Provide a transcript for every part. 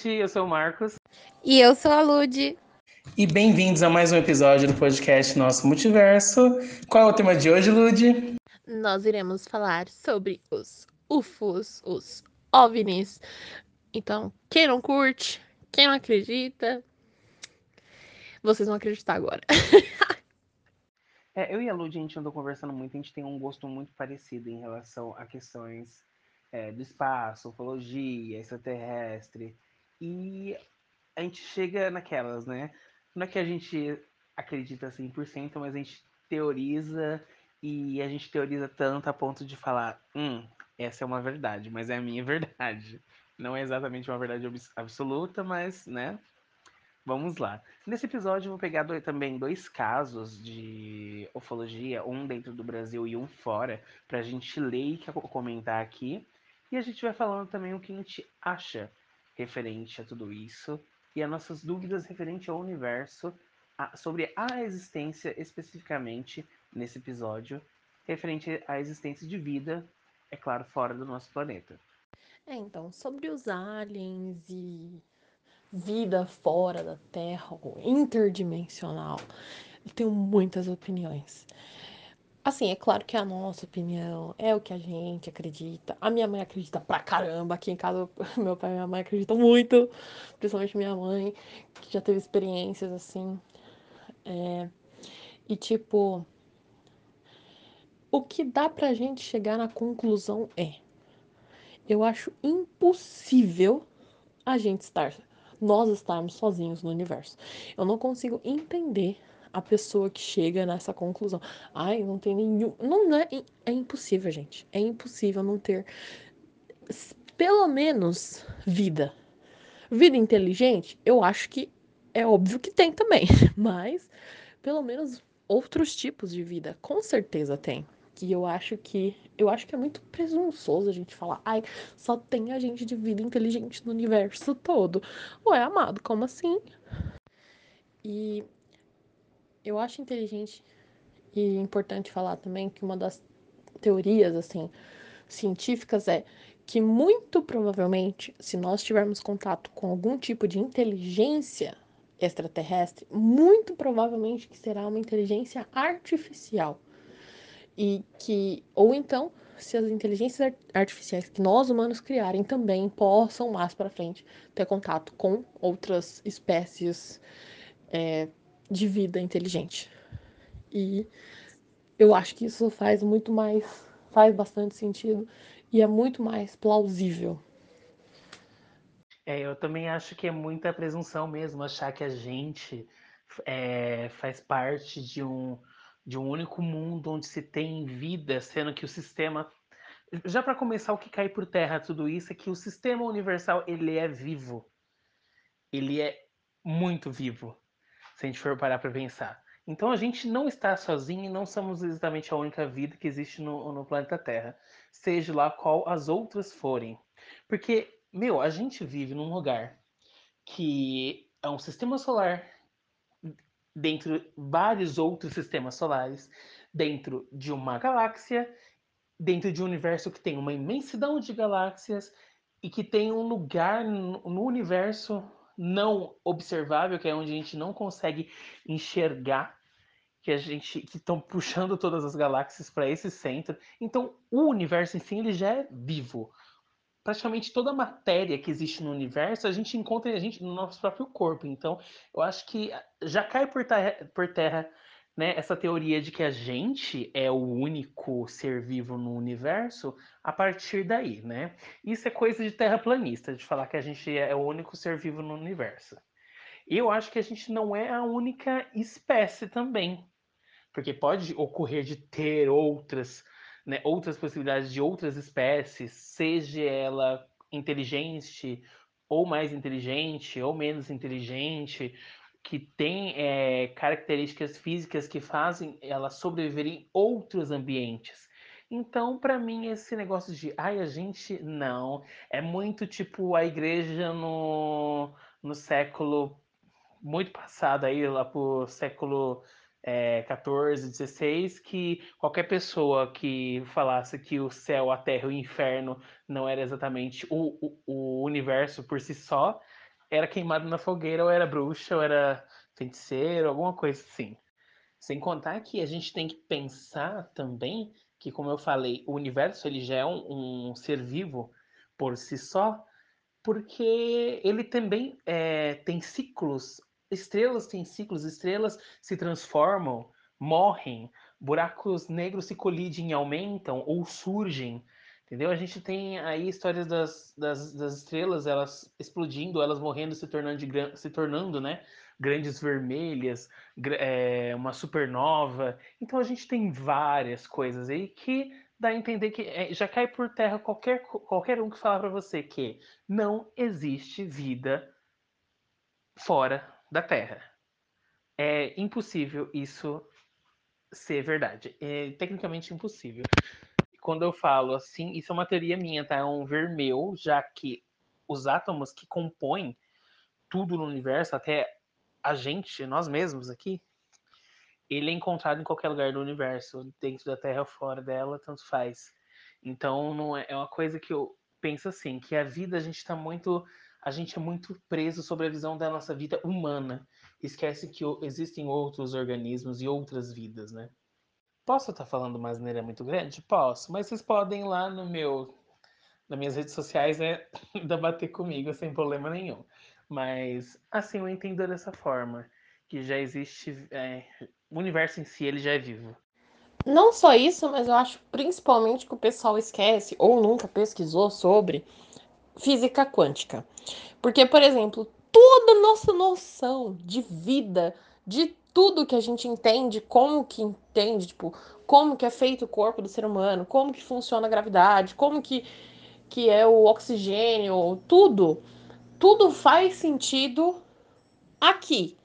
Gente, eu sou o Marcos. E eu sou a Lude. E bem-vindos a mais um episódio do podcast Nosso Multiverso. Qual é o tema de hoje, Lude? Nós iremos falar sobre os UFOs, os OVNIs. Então, quem não curte, quem não acredita, vocês vão acreditar agora. é, eu e a Lude, a gente andou conversando muito, a gente tem um gosto muito parecido em relação a questões é, do espaço, ufologia, extraterrestre. E a gente chega naquelas, né? Não é que a gente acredita 100%, mas a gente teoriza e a gente teoriza tanto a ponto de falar, hum, essa é uma verdade, mas é a minha verdade. Não é exatamente uma verdade absoluta, mas, né? Vamos lá. Nesse episódio eu vou pegar dois, também dois casos de ufologia, um dentro do Brasil e um fora, para a gente ler e comentar aqui. E a gente vai falando também o que a gente acha referente a tudo isso e as nossas dúvidas referente ao universo, a, sobre a existência especificamente nesse episódio, referente à existência de vida, é claro, fora do nosso planeta. É, então, sobre os aliens e vida fora da Terra, ou interdimensional, eu tenho muitas opiniões. Assim, é claro que é a nossa opinião, é o que a gente acredita. A minha mãe acredita pra caramba. Aqui em casa, meu pai e minha mãe acreditam muito, principalmente minha mãe, que já teve experiências assim. É... E tipo, o que dá pra gente chegar na conclusão é: eu acho impossível a gente estar, nós estarmos sozinhos no universo. Eu não consigo entender a pessoa que chega nessa conclusão. Ai, não tem nenhum. Não é, é impossível, gente. É impossível não ter pelo menos vida. Vida inteligente, eu acho que é óbvio que tem também, mas pelo menos outros tipos de vida, com certeza tem. Que eu acho que eu acho que é muito presunçoso a gente falar, ai, só tem a gente de vida inteligente no universo todo. Ué, amado, como assim? E eu acho inteligente e importante falar também que uma das teorias assim científicas é que muito provavelmente, se nós tivermos contato com algum tipo de inteligência extraterrestre, muito provavelmente que será uma inteligência artificial. E que ou então, se as inteligências artificiais que nós humanos criarem também possam mais para frente ter contato com outras espécies é, de vida inteligente. E eu acho que isso faz muito mais, faz bastante sentido e é muito mais plausível. É, eu também acho que é muita presunção mesmo achar que a gente é, faz parte de um, de um único mundo onde se tem vida, sendo que o sistema. Já para começar, o que cai por terra tudo isso é que o sistema universal ele é vivo. Ele é muito vivo se a gente for parar para pensar. Então a gente não está sozinho e não somos exatamente a única vida que existe no, no planeta Terra, seja lá qual as outras forem. Porque, meu, a gente vive num lugar que é um sistema solar dentro de vários outros sistemas solares, dentro de uma galáxia, dentro de um universo que tem uma imensidão de galáxias e que tem um lugar no universo não observável, que é onde a gente não consegue enxergar que a gente que estão puxando todas as galáxias para esse centro. Então, o universo em si ele já é vivo. Praticamente toda a matéria que existe no universo a gente encontra a gente no nosso próprio corpo. Então, eu acho que já cai por terra, por terra né, essa teoria de que a gente é o único ser vivo no universo a partir daí, né? Isso é coisa de terraplanista, de falar que a gente é o único ser vivo no universo. Eu acho que a gente não é a única espécie também, porque pode ocorrer de ter outras, né, outras possibilidades de outras espécies, seja ela inteligente ou mais inteligente ou menos inteligente, que tem é, características físicas que fazem ela sobreviver em outros ambientes. Então, para mim, esse negócio de ai, a gente não é muito tipo a igreja no, no século muito passado aí, lá pro século é, 14, 16, que qualquer pessoa que falasse que o céu, a terra e o inferno não era exatamente o, o, o universo por si só, era queimado na fogueira, ou era bruxa, ou era feiticeiro, alguma coisa assim. Sem contar que a gente tem que pensar também que, como eu falei, o universo ele já é um, um ser vivo por si só, porque ele também é, tem ciclos. Estrelas têm ciclos, estrelas se transformam, morrem, buracos negros se colidem e aumentam ou surgem. Entendeu? A gente tem aí histórias das, das, das estrelas, elas explodindo, elas morrendo, se tornando, de, se tornando né, grandes vermelhas, é, uma supernova. Então a gente tem várias coisas aí que dá a entender que é, já cai por terra qualquer, qualquer um que falar para você que não existe vida fora da Terra. É impossível isso ser verdade. É tecnicamente impossível quando eu falo assim, isso é uma teoria minha, tá? É um ver meu, já que os átomos que compõem tudo no universo, até a gente, nós mesmos aqui, ele é encontrado em qualquer lugar do universo, dentro da Terra ou fora dela, tanto faz. Então, não é, é uma coisa que eu penso assim, que a vida a gente está muito, a gente é muito preso sobre a visão da nossa vida humana. Esquece que existem outros organismos e outras vidas, né? Posso estar falando uma asneira muito grande? Posso, mas vocês podem ir lá no meu, nas minhas redes sociais, né, debater comigo sem problema nenhum. Mas, assim, eu entendo dessa forma, que já existe, é, o universo em si, ele já é vivo. Não só isso, mas eu acho principalmente que o pessoal esquece ou nunca pesquisou sobre física quântica. Porque, por exemplo, toda nossa noção de vida, de tudo que a gente entende, como que entende, tipo, como que é feito o corpo do ser humano, como que funciona a gravidade, como que, que é o oxigênio, tudo, tudo faz sentido aqui,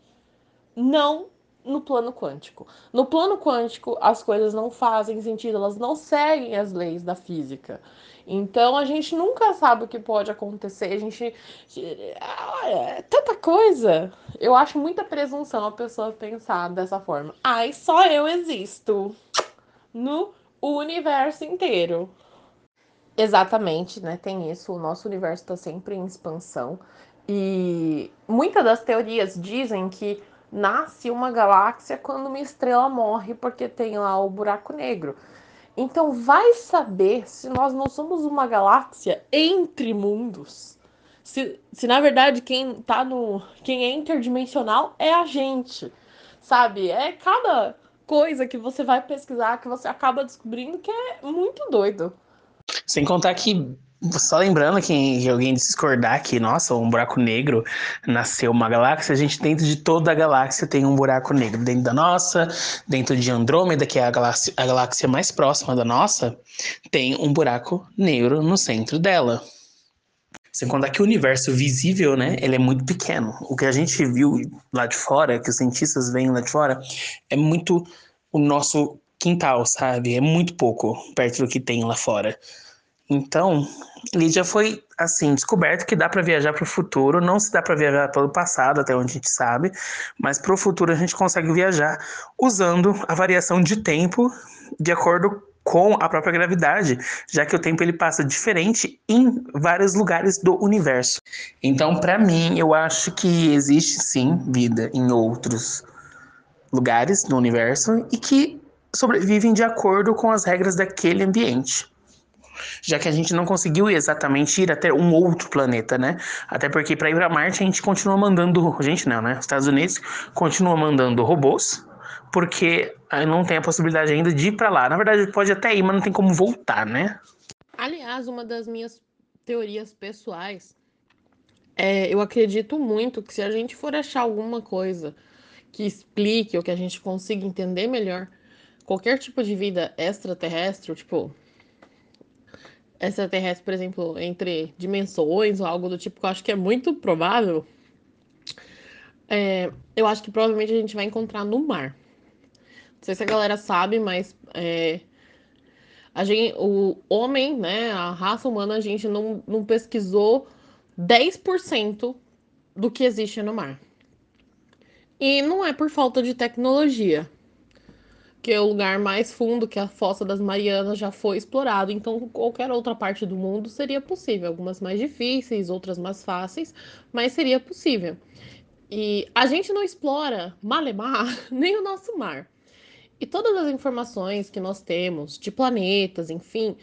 não no plano quântico. No plano quântico, as coisas não fazem sentido, elas não seguem as leis da física. Então a gente nunca sabe o que pode acontecer. A gente. É tanta coisa. Eu acho muita presunção a pessoa pensar dessa forma. Ai, só eu existo no universo inteiro. Exatamente, né? Tem isso. O nosso universo está sempre em expansão. E muitas das teorias dizem que nasce uma galáxia quando uma estrela morre porque tem lá o buraco negro. Então vai saber se nós não somos uma galáxia entre mundos. Se, se na verdade quem tá no. quem é interdimensional é a gente. Sabe? É cada coisa que você vai pesquisar que você acaba descobrindo que é muito doido. Sem contar que só lembrando que alguém discordar que, nossa, um buraco negro nasceu uma galáxia, a gente dentro de toda a galáxia tem um buraco negro. Dentro da nossa, dentro de Andrômeda, que é a galáxia, a galáxia mais próxima da nossa, tem um buraco negro no centro dela. Sem contar que o universo visível, né, ele é muito pequeno. O que a gente viu lá de fora, que os cientistas veem lá de fora, é muito o nosso quintal, sabe? É muito pouco perto do que tem lá fora. Então, já foi assim descoberto que dá para viajar para o futuro, não se dá para viajar pelo passado, até onde a gente sabe, mas para o futuro a gente consegue viajar usando a variação de tempo de acordo com a própria gravidade, já que o tempo ele passa diferente em vários lugares do universo. Então, para mim, eu acho que existe sim vida em outros lugares do universo e que sobrevivem de acordo com as regras daquele ambiente já que a gente não conseguiu exatamente ir até um outro planeta, né? Até porque para ir para Marte a gente continua mandando, gente não, né? Os Estados Unidos continua mandando robôs, porque não tem a possibilidade ainda de ir para lá. Na verdade, pode até ir, mas não tem como voltar, né? Aliás, uma das minhas teorias pessoais é, eu acredito muito que se a gente for achar alguma coisa que explique ou que a gente consiga entender melhor qualquer tipo de vida extraterrestre, tipo extraterrestre, por exemplo, entre dimensões ou algo do tipo, que eu acho que é muito provável, é, eu acho que provavelmente a gente vai encontrar no mar. Não sei se a galera sabe, mas é, a gente, o homem, né, a raça humana, a gente não, não pesquisou 10% do que existe no mar. E não é por falta de tecnologia, porque o lugar mais fundo, que é a Fossa das Marianas, já foi explorado. Então, qualquer outra parte do mundo seria possível. Algumas mais difíceis, outras mais fáceis, mas seria possível. E a gente não explora malemar nem o nosso mar. E todas as informações que nós temos de planetas, enfim,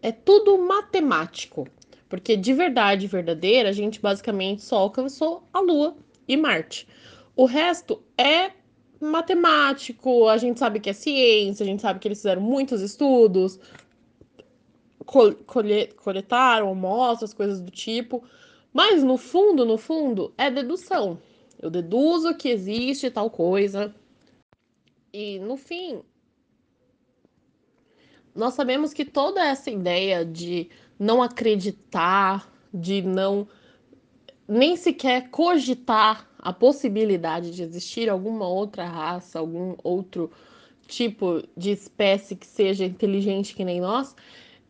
é tudo matemático. Porque de verdade verdadeira, a gente basicamente só alcançou a Lua e Marte. O resto é matemático, a gente sabe que é ciência, a gente sabe que eles fizeram muitos estudos, coletaram amostras, coisas do tipo, mas no fundo, no fundo, é dedução. Eu deduzo que existe tal coisa. E no fim, nós sabemos que toda essa ideia de não acreditar, de não nem sequer cogitar a possibilidade de existir alguma outra raça, algum outro tipo de espécie que seja inteligente que nem nós,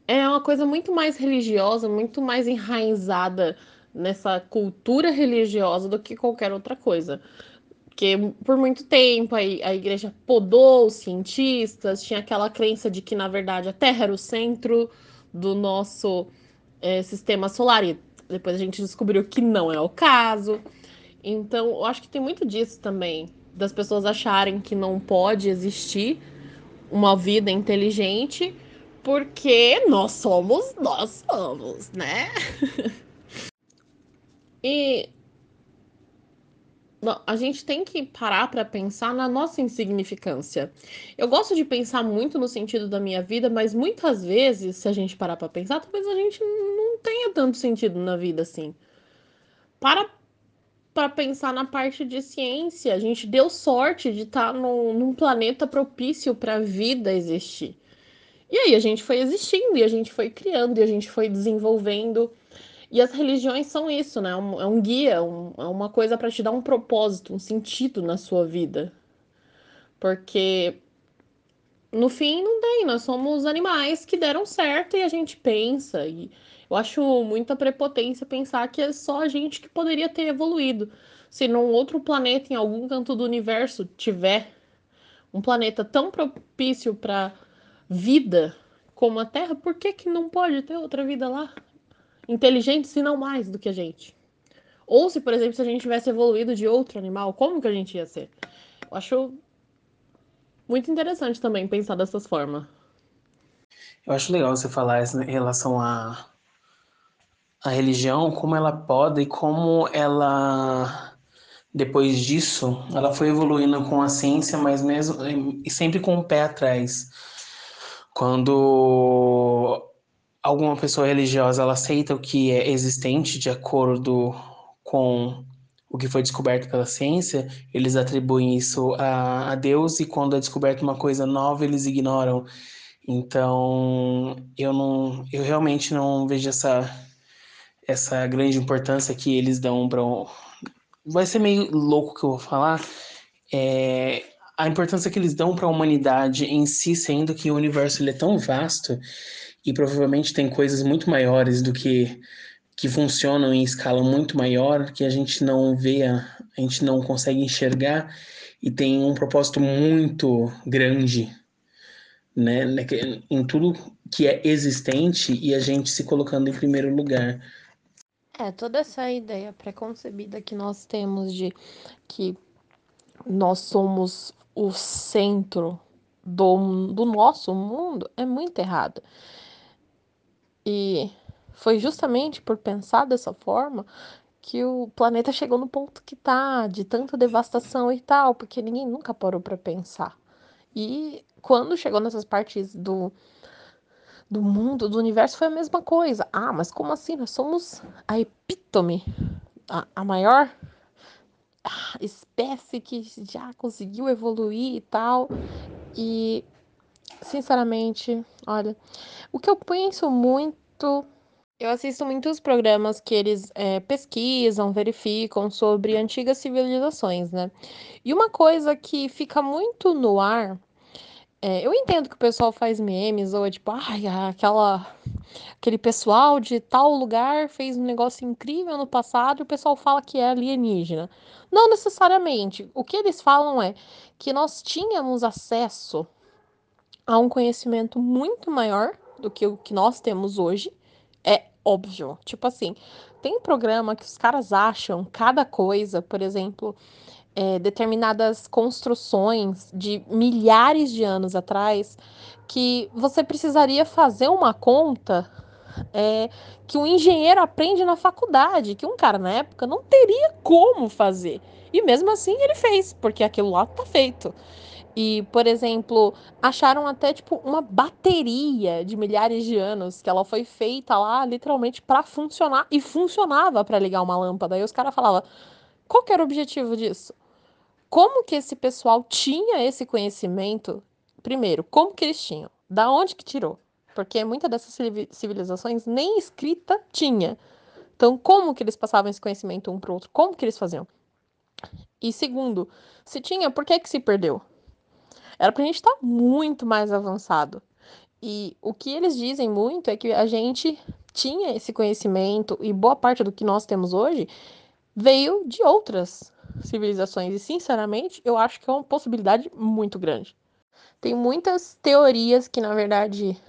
é uma coisa muito mais religiosa, muito mais enraizada nessa cultura religiosa do que qualquer outra coisa. Porque por muito tempo a, igreja podou os cientistas, tinha aquela crença de que, na verdade, a Terra era o centro do nosso é, sistema solar. E depois a gente descobriu que não é o caso. Então, eu acho que tem muito disso também, das pessoas acharem que não pode existir uma vida inteligente, porque nós somos, nós somos, né? e a gente tem que parar para pensar na nossa insignificância. Eu gosto de pensar muito no sentido da minha vida, mas muitas vezes, se a gente parar para pensar, talvez a gente não tenha tanto sentido na vida assim. Para para pensar na parte de ciência. A gente deu sorte de estar tá num, num planeta propício para a vida existir. E aí a gente foi existindo, e a gente foi criando, e a gente foi desenvolvendo. E as religiões são isso, né? É um, é guia, um, é uma coisa para te dar um propósito, um sentido na sua vida. Porque no fim não tem, nós somos animais que deram certo e a gente pensa e eu acho muita prepotência pensar que é só a gente que poderia ter evoluído. Se num outro planeta, em algum canto do universo, tiver um planeta tão propício para vida como a Terra, por que, que não pode ter outra vida lá? Inteligente, se não mais do que a gente. Ou se, por exemplo, se a gente tivesse evoluído de outro animal, como que a gente ia ser? Eu acho muito interessante também pensar dessas formas. Eu acho legal você falar em relação a a religião, como ela pode e como ela depois disso, ela foi evoluindo com a ciência, mas mesmo e sempre com o pé atrás. Quando alguma pessoa religiosa ela aceita o que é existente de acordo com o que foi descoberto pela ciência, eles atribuem isso a, a Deus e quando é descoberta uma coisa nova, eles ignoram. Então, eu não, eu realmente não vejo essa essa grande importância que eles dão para vai ser meio louco que eu vou falar é a importância que eles dão para a humanidade em si sendo que o universo ele é tão vasto e provavelmente tem coisas muito maiores do que que funcionam em escala muito maior que a gente não vê a gente não consegue enxergar e tem um propósito muito grande né, né em tudo que é existente e a gente se colocando em primeiro lugar é, toda essa ideia preconcebida que nós temos de que nós somos o centro do, do nosso mundo é muito errada. E foi justamente por pensar dessa forma que o planeta chegou no ponto que tá, de tanta devastação e tal, porque ninguém nunca parou para pensar. E quando chegou nessas partes do do mundo, do universo, foi a mesma coisa. Ah, mas como assim? Nós somos a epítome, a, a maior espécie que já conseguiu evoluir e tal. E, sinceramente, olha, o que eu penso muito. Eu assisto muitos programas que eles é, pesquisam, verificam sobre antigas civilizações, né? E uma coisa que fica muito no ar é, eu entendo que o pessoal faz memes, ou é tipo, ai, aquela, aquele pessoal de tal lugar fez um negócio incrível no passado e o pessoal fala que é alienígena. Não necessariamente. O que eles falam é que nós tínhamos acesso há um conhecimento muito maior do que o que nós temos hoje. É óbvio. Tipo assim, tem programa que os caras acham cada coisa, por exemplo, é, determinadas construções de milhares de anos atrás, que você precisaria fazer uma conta é, que um engenheiro aprende na faculdade, que um cara na época não teria como fazer. E mesmo assim ele fez, porque aquilo lá tá feito. E, por exemplo, acharam até tipo uma bateria de milhares de anos que ela foi feita lá literalmente para funcionar e funcionava para ligar uma lâmpada. E os caras falavam: "Qual que era o objetivo disso? Como que esse pessoal tinha esse conhecimento? Primeiro, como que eles tinham? Da onde que tirou? Porque muitas dessas civilizações nem escrita tinha. Então, como que eles passavam esse conhecimento um para o outro? Como que eles faziam? E segundo, se tinha, por que que se perdeu? Era pra gente estar tá muito mais avançado. E o que eles dizem muito é que a gente tinha esse conhecimento e boa parte do que nós temos hoje veio de outras civilizações. E, sinceramente, eu acho que é uma possibilidade muito grande. Tem muitas teorias que, na verdade,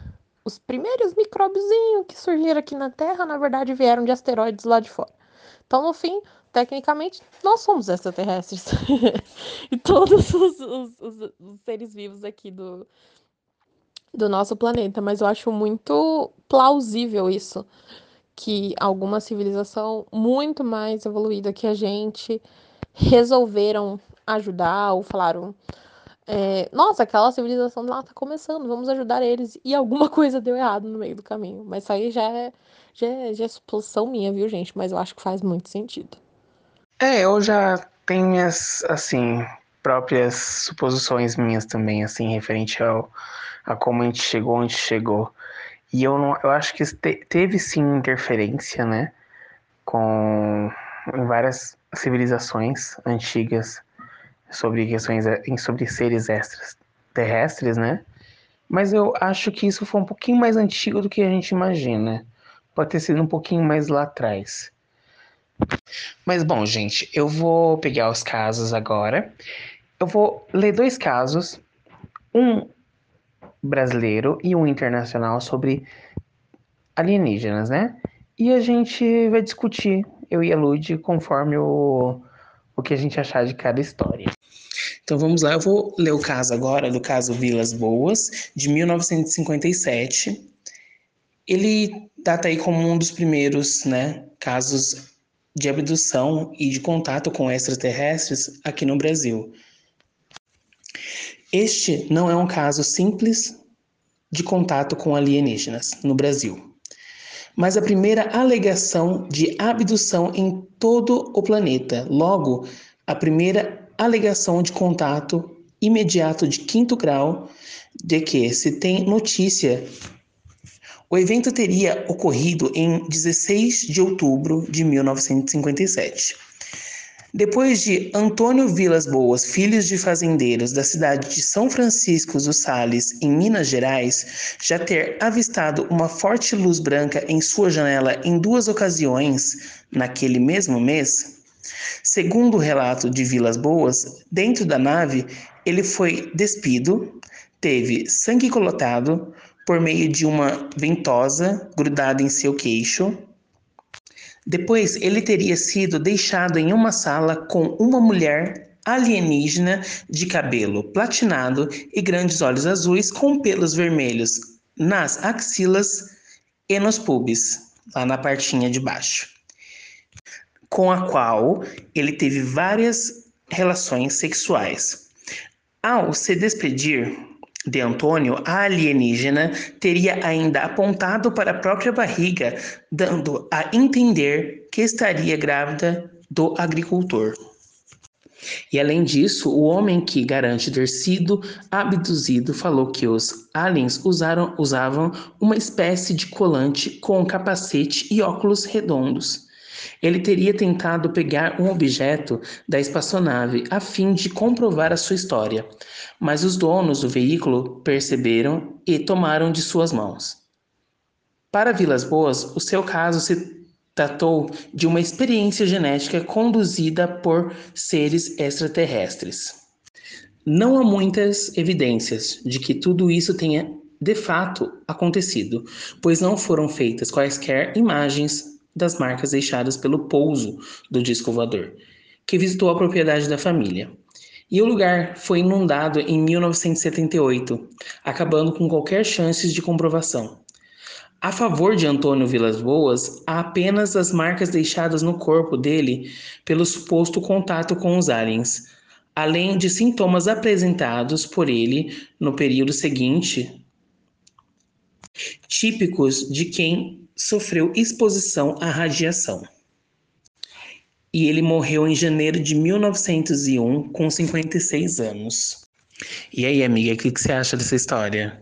os primeiros micróbiozinhos que surgiram aqui na Terra, na verdade, vieram de asteroides lá de fora. Então, no fim, tecnicamente, nós somos extraterrestres. e todos os, os, os, os, seres vivos aqui do, do nosso planeta. Mas eu acho muito plausível isso. Que alguma civilização muito mais evoluída que a gente resolveram ajudar ou falaram. É, Nossa, aquela civilização lá tá começando, vamos ajudar eles. E alguma coisa deu errado no meio do caminho. Mas isso aí já é, já é, já é suposição minha, viu, gente? Mas eu acho que faz muito sentido. É, eu já tenho minhas, assim, próprias suposições minhas também, assim, referente ao a como a gente chegou onde chegou. E eu não, eu acho que te, teve sim interferência, né, com em várias civilizações antigas sobre questões sobre seres extras terrestres, né? Mas eu acho que isso foi um pouquinho mais antigo do que a gente imagina. Pode ter sido um pouquinho mais lá atrás. Mas bom, gente, eu vou pegar os casos agora. Eu vou ler dois casos, um brasileiro e um internacional sobre alienígenas, né? E a gente vai discutir, eu e a Lud, conforme o, o que a gente achar de cada história. Então vamos lá, eu vou ler o caso agora, do caso Vilas Boas, de 1957. Ele data aí como um dos primeiros né, casos de abdução e de contato com extraterrestres aqui no Brasil. Este não é um caso simples de contato com alienígenas no Brasil, mas a primeira alegação de abdução em todo o planeta. Logo, a primeira alegação de contato imediato de quinto grau de que se tem notícia o evento teria ocorrido em 16 de outubro de 1957. Depois de Antônio Vilas Boas, filhos de fazendeiros da cidade de São Francisco dos Sales, em Minas Gerais, já ter avistado uma forte luz branca em sua janela em duas ocasiões naquele mesmo mês, segundo o relato de Vilas Boas, dentro da nave ele foi despido, teve sangue colotado, por meio de uma ventosa grudada em seu queixo. Depois, ele teria sido deixado em uma sala com uma mulher alienígena de cabelo platinado e grandes olhos azuis com pelos vermelhos nas axilas e nos pubis, lá na partinha de baixo, com a qual ele teve várias relações sexuais. Ao se despedir, de Antônio, a alienígena teria ainda apontado para a própria barriga, dando a entender que estaria grávida do agricultor. E além disso, o homem que garante ter sido abduzido falou que os aliens usaram, usavam uma espécie de colante com capacete e óculos redondos. Ele teria tentado pegar um objeto da espaçonave a fim de comprovar a sua história, mas os donos do veículo perceberam e tomaram de suas mãos. Para Vilas Boas, o seu caso se tratou de uma experiência genética conduzida por seres extraterrestres. Não há muitas evidências de que tudo isso tenha de fato acontecido, pois não foram feitas quaisquer imagens das marcas deixadas pelo pouso do disco voador, que visitou a propriedade da família. E o lugar foi inundado em 1978, acabando com qualquer chance de comprovação. A favor de Antônio Vilas Boas, há apenas as marcas deixadas no corpo dele pelo suposto contato com os aliens, além de sintomas apresentados por ele no período seguinte, típicos de quem sofreu exposição à radiação. E ele morreu em janeiro de 1901, com 56 anos. E aí, amiga, o que, que você acha dessa história?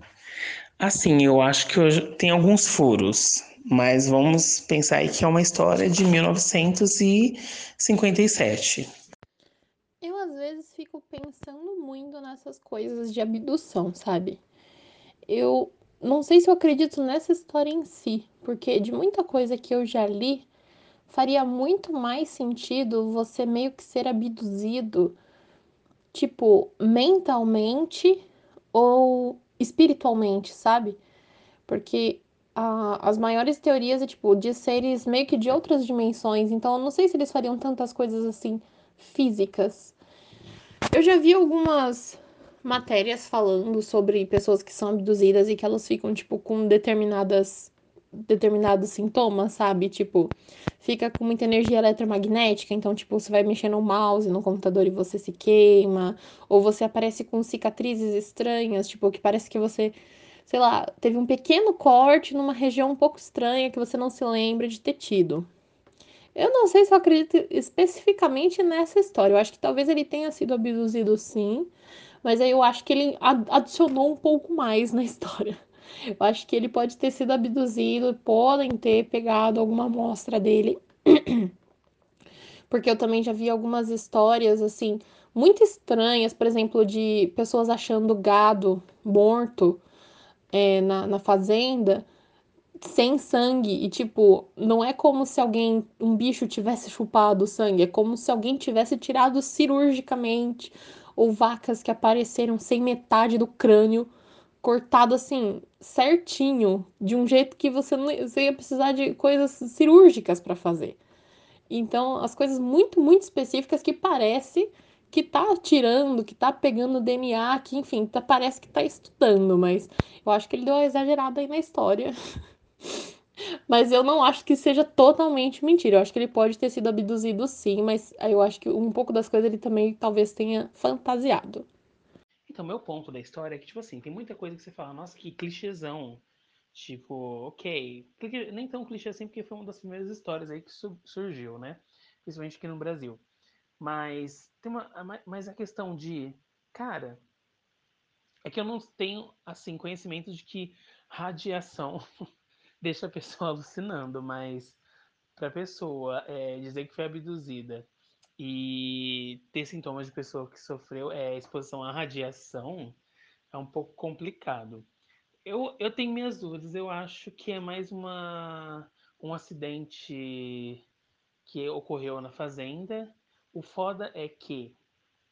Assim, eu acho que hoje tem alguns furos, mas vamos pensar aí que é uma história de 1957. Eu às vezes fico pensando muito nessas coisas de abdução, sabe? Eu não sei se eu acredito nessa história em si, porque de muita coisa que eu já li, faria muito mais sentido você meio que ser abduzido, tipo, mentalmente ou espiritualmente, sabe? Porque as maiores teorias é tipo de seres meio que de outras dimensões, então eu não sei se eles fariam tantas coisas assim físicas. Eu já vi algumas matérias falando sobre pessoas que são abduzidas e que elas ficam tipo com determinadas determinados sintomas, sabe? Tipo, fica com muita energia eletromagnética, então, tipo, você vai mexer no mouse, no computador e você se queima, ou você aparece com cicatrizes estranhas, tipo, que parece que você, sei lá, teve um pequeno corte numa região um pouco estranha que você não se lembra de ter tido. Eu não sei se eu acredito especificamente nessa história. Eu acho que talvez ele tenha sido abduzido sim, mas aí eu acho que ele adicionou um pouco mais na história. Eu acho que ele pode ter sido abduzido, podem ter pegado alguma amostra dele. Porque eu também já vi algumas histórias, assim, muito estranhas, por exemplo, de pessoas achando gado morto é, na, na fazenda sem sangue e tipo, não é como se alguém, um bicho tivesse chupado o sangue, é como se alguém tivesse tirado cirurgicamente ou vacas que apareceram sem metade do crânio cortado assim, certinho, de um jeito que você não você ia precisar de coisas cirúrgicas para fazer. Então, as coisas muito, muito específicas que parece que tá tirando, que tá pegando DNA, que enfim, tá, parece que tá estudando, mas eu acho que ele deu uma exagerada aí na história. mas eu não acho que seja totalmente mentira. Eu acho que ele pode ter sido abduzido sim, mas eu acho que um pouco das coisas ele também talvez tenha fantasiado. Então, meu ponto da história é que, tipo assim, tem muita coisa que você fala, nossa, que clichêzão. Tipo, ok. Nem tão clichê assim, porque foi uma das primeiras histórias aí que surgiu, né? Principalmente aqui no Brasil. Mas tem uma. Mas a questão de. Cara, é que eu não tenho, assim, conhecimento de que radiação deixa a pessoa alucinando, mas pra pessoa é, dizer que foi abduzida e ter sintomas de pessoa que sofreu é, exposição à radiação é um pouco complicado. Eu, eu tenho minhas dúvidas, eu acho que é mais uma, um acidente que ocorreu na fazenda. O foda é que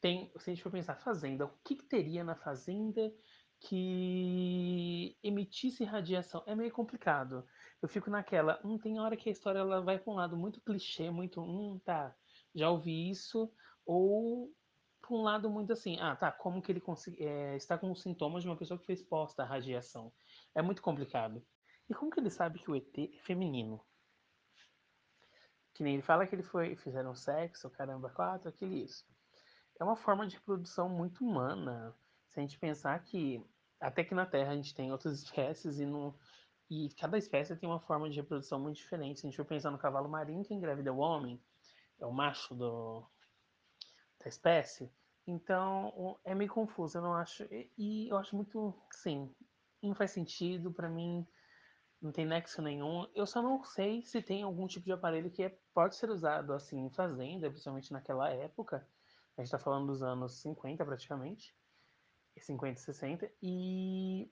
tem, se a gente for pensar fazenda, o que, que teria na fazenda que emitisse radiação? É meio complicado. Eu fico naquela, hum, tem hora que a história ela vai para um lado muito clichê, muito, hum, tá, já ouvi isso, ou por um lado muito assim, ah, tá, como que ele é, está com os sintomas de uma pessoa que foi exposta à radiação? É muito complicado. E como que ele sabe que o ET é feminino? Que nem ele fala que ele foi, fizeram sexo, caramba, quatro, aquilo isso. É uma forma de reprodução muito humana. A gente pensar que até que na Terra a gente tem outras espécies e no, e cada espécie tem uma forma de reprodução muito diferente. Se a gente for pensar no cavalo marinho que engravida o homem, é o macho do, da espécie. Então é meio confuso, eu não acho. E eu acho muito, sim, não faz sentido para mim, não tem nexo nenhum. Eu só não sei se tem algum tipo de aparelho que é, pode ser usado assim em fazenda, principalmente naquela época. A gente está falando dos anos 50 praticamente, 50 e 60, e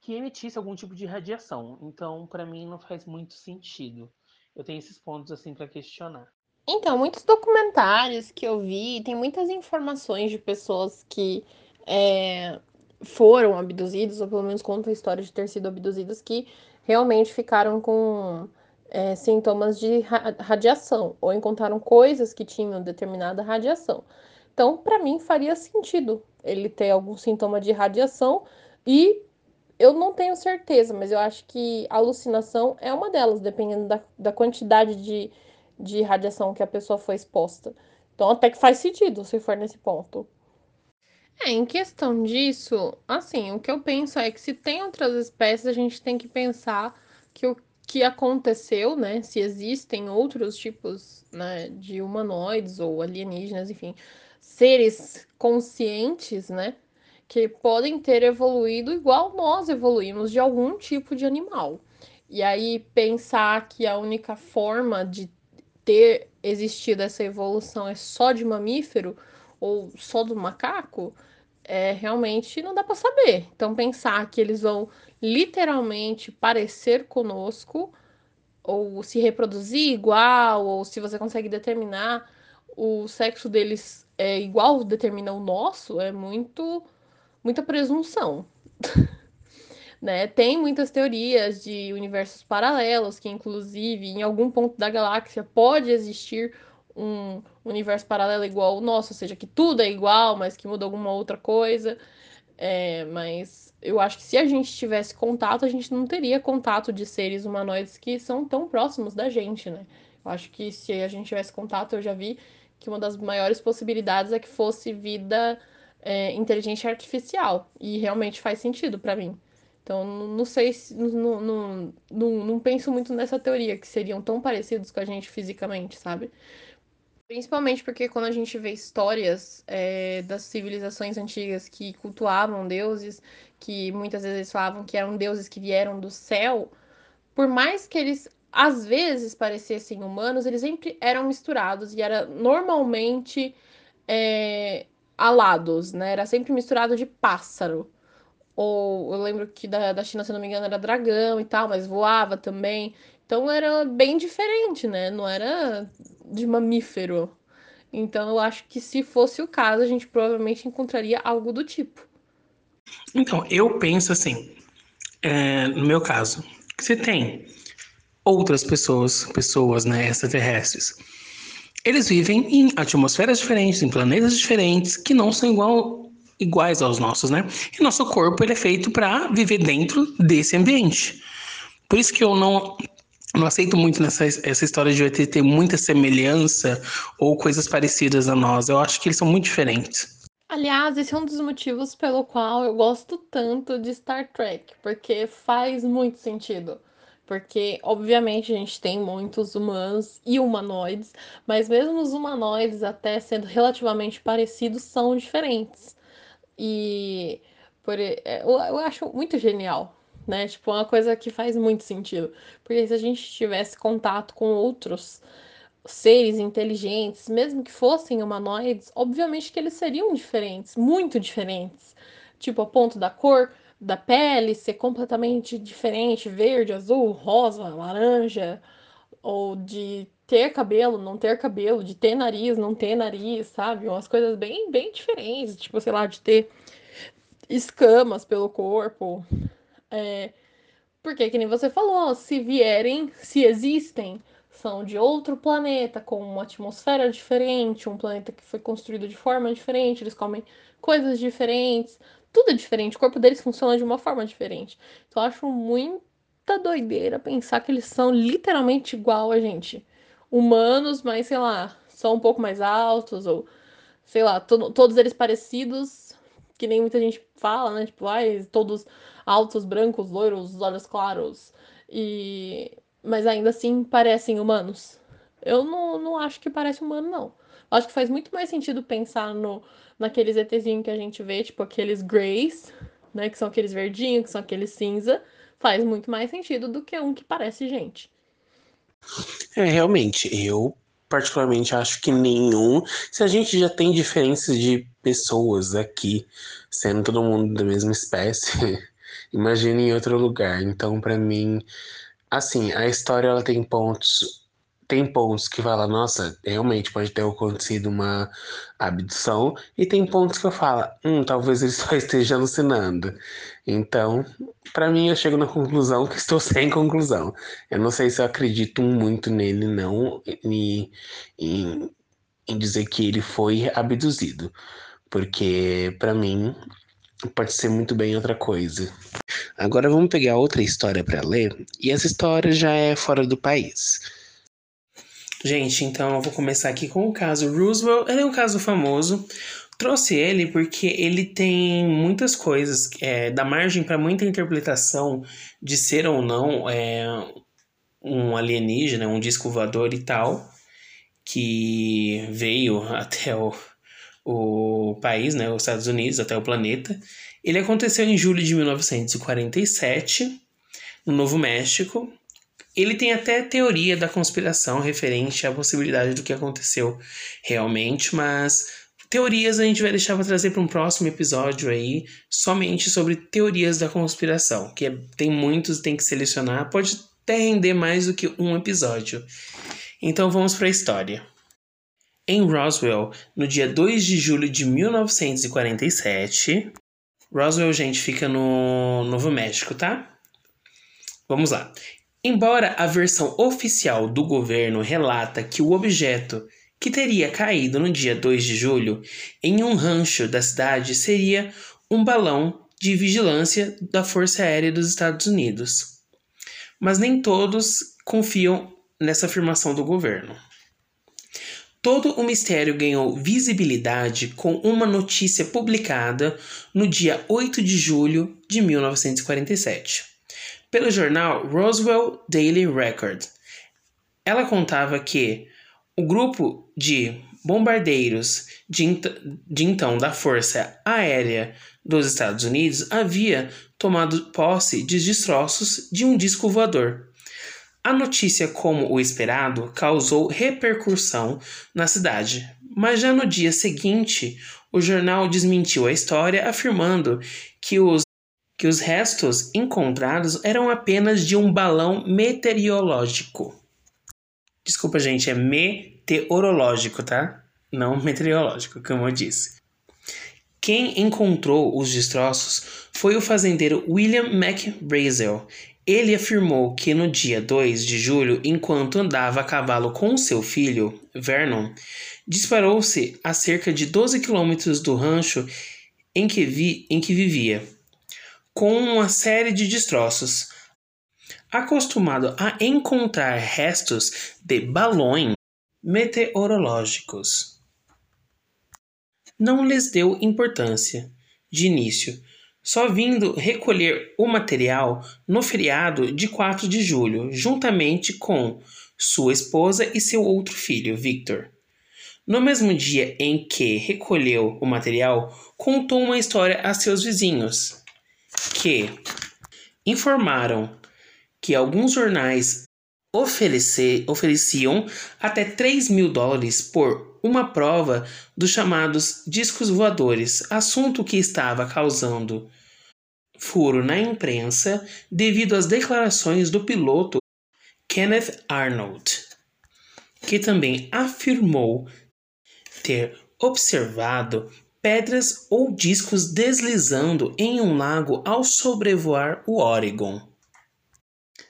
que emitisse algum tipo de radiação. Então, para mim, não faz muito sentido eu tenho esses pontos assim para questionar. Então, muitos documentários que eu vi, tem muitas informações de pessoas que é, foram abduzidos, ou pelo menos contam a história de ter sido abduzidas, que realmente ficaram com é, sintomas de radiação, ou encontraram coisas que tinham determinada radiação. Então, para mim, faria sentido ele ter algum sintoma de radiação e eu não tenho certeza, mas eu acho que alucinação é uma delas, dependendo da, da quantidade de, de radiação que a pessoa foi exposta. Então, até que faz sentido se for nesse ponto. É, em questão disso, assim, o que eu penso é que se tem outras espécies, a gente tem que pensar que o que aconteceu, né? Se existem outros tipos né, de humanoides ou alienígenas, enfim, seres conscientes, né? Que podem ter evoluído igual nós evoluímos de algum tipo de animal. E aí pensar que a única forma de ter existido essa evolução é só de mamífero ou só do macaco, é realmente não dá para saber. Então pensar que eles vão literalmente parecer conosco ou se reproduzir igual ou se você consegue determinar o sexo deles é igual determina o nosso é muito muita presunção. né? Tem muitas teorias de universos paralelos que inclusive em algum ponto da galáxia pode existir um universo paralelo igual ao nosso, ou seja, que tudo é igual, mas que muda alguma outra coisa. É, mas eu acho que se a gente tivesse contato, a gente não teria contato de seres humanoides que são tão próximos da gente, né? Eu acho que se a gente tivesse contato, eu já vi que uma das maiores possibilidades é que fosse vida é, inteligente artificial. E realmente faz sentido para mim. Então, não sei se. Não, não, não, não penso muito nessa teoria, que seriam tão parecidos com a gente fisicamente, sabe? Principalmente porque quando a gente vê histórias é, das civilizações antigas que cultuavam deuses, que muitas vezes falavam que eram deuses que vieram do céu, por mais que eles às vezes parecessem humanos, eles sempre eram misturados e era normalmente é, alados, né? Era sempre misturado de pássaro. Ou eu lembro que da, da China, se não me engano, era dragão e tal, mas voava também. Então era bem diferente, né? Não era de mamífero. Então eu acho que se fosse o caso, a gente provavelmente encontraria algo do tipo. Então, eu penso assim, é, no meu caso, se tem outras pessoas, pessoas né, extraterrestres, eles vivem em atmosferas diferentes, em planetas diferentes, que não são igual, iguais aos nossos, né? E nosso corpo ele é feito para viver dentro desse ambiente. Por isso que eu não não aceito muito nessa essa história de ET ter muita semelhança ou coisas parecidas a nós. Eu acho que eles são muito diferentes. Aliás, esse é um dos motivos pelo qual eu gosto tanto de Star Trek, porque faz muito sentido. Porque, obviamente, a gente tem muitos humanos e humanoides, mas mesmo os humanoides, até sendo relativamente parecidos, são diferentes. E por, é, eu, eu acho muito genial né? Tipo, uma coisa que faz muito sentido. Porque se a gente tivesse contato com outros seres inteligentes, mesmo que fossem humanoides, obviamente que eles seriam diferentes, muito diferentes. Tipo, a ponto da cor da pele ser completamente diferente, verde, azul, rosa, laranja, ou de ter cabelo, não ter cabelo, de ter nariz, não ter nariz, sabe? Umas coisas bem, bem diferentes, tipo, sei lá, de ter escamas pelo corpo, é, porque, que nem você falou, se vierem, se existem, são de outro planeta, com uma atmosfera diferente, um planeta que foi construído de forma diferente, eles comem coisas diferentes, tudo é diferente, o corpo deles funciona de uma forma diferente. Então, eu acho muita doideira pensar que eles são literalmente igual a gente. Humanos, mas sei lá, só um pouco mais altos, ou sei lá, to todos eles parecidos, que nem muita gente fala, né? Tipo, ai, todos altos, brancos, loiros, olhos claros. E mas ainda assim parecem humanos. Eu não, não acho que parece humano, não. Acho que faz muito mais sentido pensar no naqueles ETzinhos que a gente vê, tipo aqueles greys, né? Que são aqueles verdinhos, que são aqueles cinza. Faz muito mais sentido do que um que parece gente. É, realmente, eu particularmente acho que nenhum. Se a gente já tem diferenças de pessoas aqui, sendo todo mundo da mesma espécie, imagine em outro lugar. Então, para mim, assim, a história ela tem pontos tem pontos que fala, nossa, realmente pode ter acontecido uma abdução, e tem pontos que eu falo, hum, talvez ele só esteja alucinando. Então, para mim, eu chego na conclusão que estou sem conclusão. Eu não sei se eu acredito muito nele, não, em, em, em dizer que ele foi abduzido, porque para mim pode ser muito bem outra coisa. Agora vamos pegar outra história para ler, e essa história já é fora do país. Gente, então eu vou começar aqui com o caso Roosevelt. Ele é um caso famoso. Trouxe ele porque ele tem muitas coisas, é, dá margem para muita interpretação de ser ou não é, um alienígena, um disco voador e tal, que veio até o, o país, né, os Estados Unidos, até o planeta. Ele aconteceu em julho de 1947, no Novo México, ele tem até teoria da conspiração referente à possibilidade do que aconteceu realmente, mas teorias a gente vai deixar para trazer para um próximo episódio aí, somente sobre teorias da conspiração, que é, tem muitos, tem que selecionar, pode até render mais do que um episódio. Então vamos para a história. Em Roswell, no dia 2 de julho de 1947, Roswell, gente, fica no Novo México, tá? Vamos lá. Embora a versão oficial do governo relata que o objeto que teria caído no dia 2 de julho em um rancho da cidade seria um balão de vigilância da Força Aérea dos Estados Unidos. Mas nem todos confiam nessa afirmação do governo. Todo o mistério ganhou visibilidade com uma notícia publicada no dia 8 de julho de 1947 pelo jornal Roswell Daily Record. Ela contava que o grupo de bombardeiros de, de então da Força Aérea dos Estados Unidos havia tomado posse de destroços de um disco voador. A notícia, como o esperado, causou repercussão na cidade, mas já no dia seguinte, o jornal desmentiu a história, afirmando que os que os restos encontrados eram apenas de um balão meteorológico. Desculpa, gente, é meteorológico, tá? Não meteorológico, como eu disse. Quem encontrou os destroços foi o fazendeiro William McBrazel. Ele afirmou que no dia 2 de julho, enquanto andava a cavalo com seu filho, Vernon, disparou-se a cerca de 12 quilômetros do rancho em que, vi, em que vivia com uma série de destroços. Acostumado a encontrar restos de balões meteorológicos, não lhes deu importância de início, só vindo recolher o material no feriado de 4 de julho, juntamente com sua esposa e seu outro filho, Victor. No mesmo dia em que recolheu o material, contou uma história a seus vizinhos que informaram que alguns jornais ofereciam até 3 mil dólares por uma prova dos chamados discos voadores, assunto que estava causando furo na imprensa devido às declarações do piloto Kenneth Arnold, que também afirmou ter observado pedras ou discos deslizando em um lago ao sobrevoar o Oregon.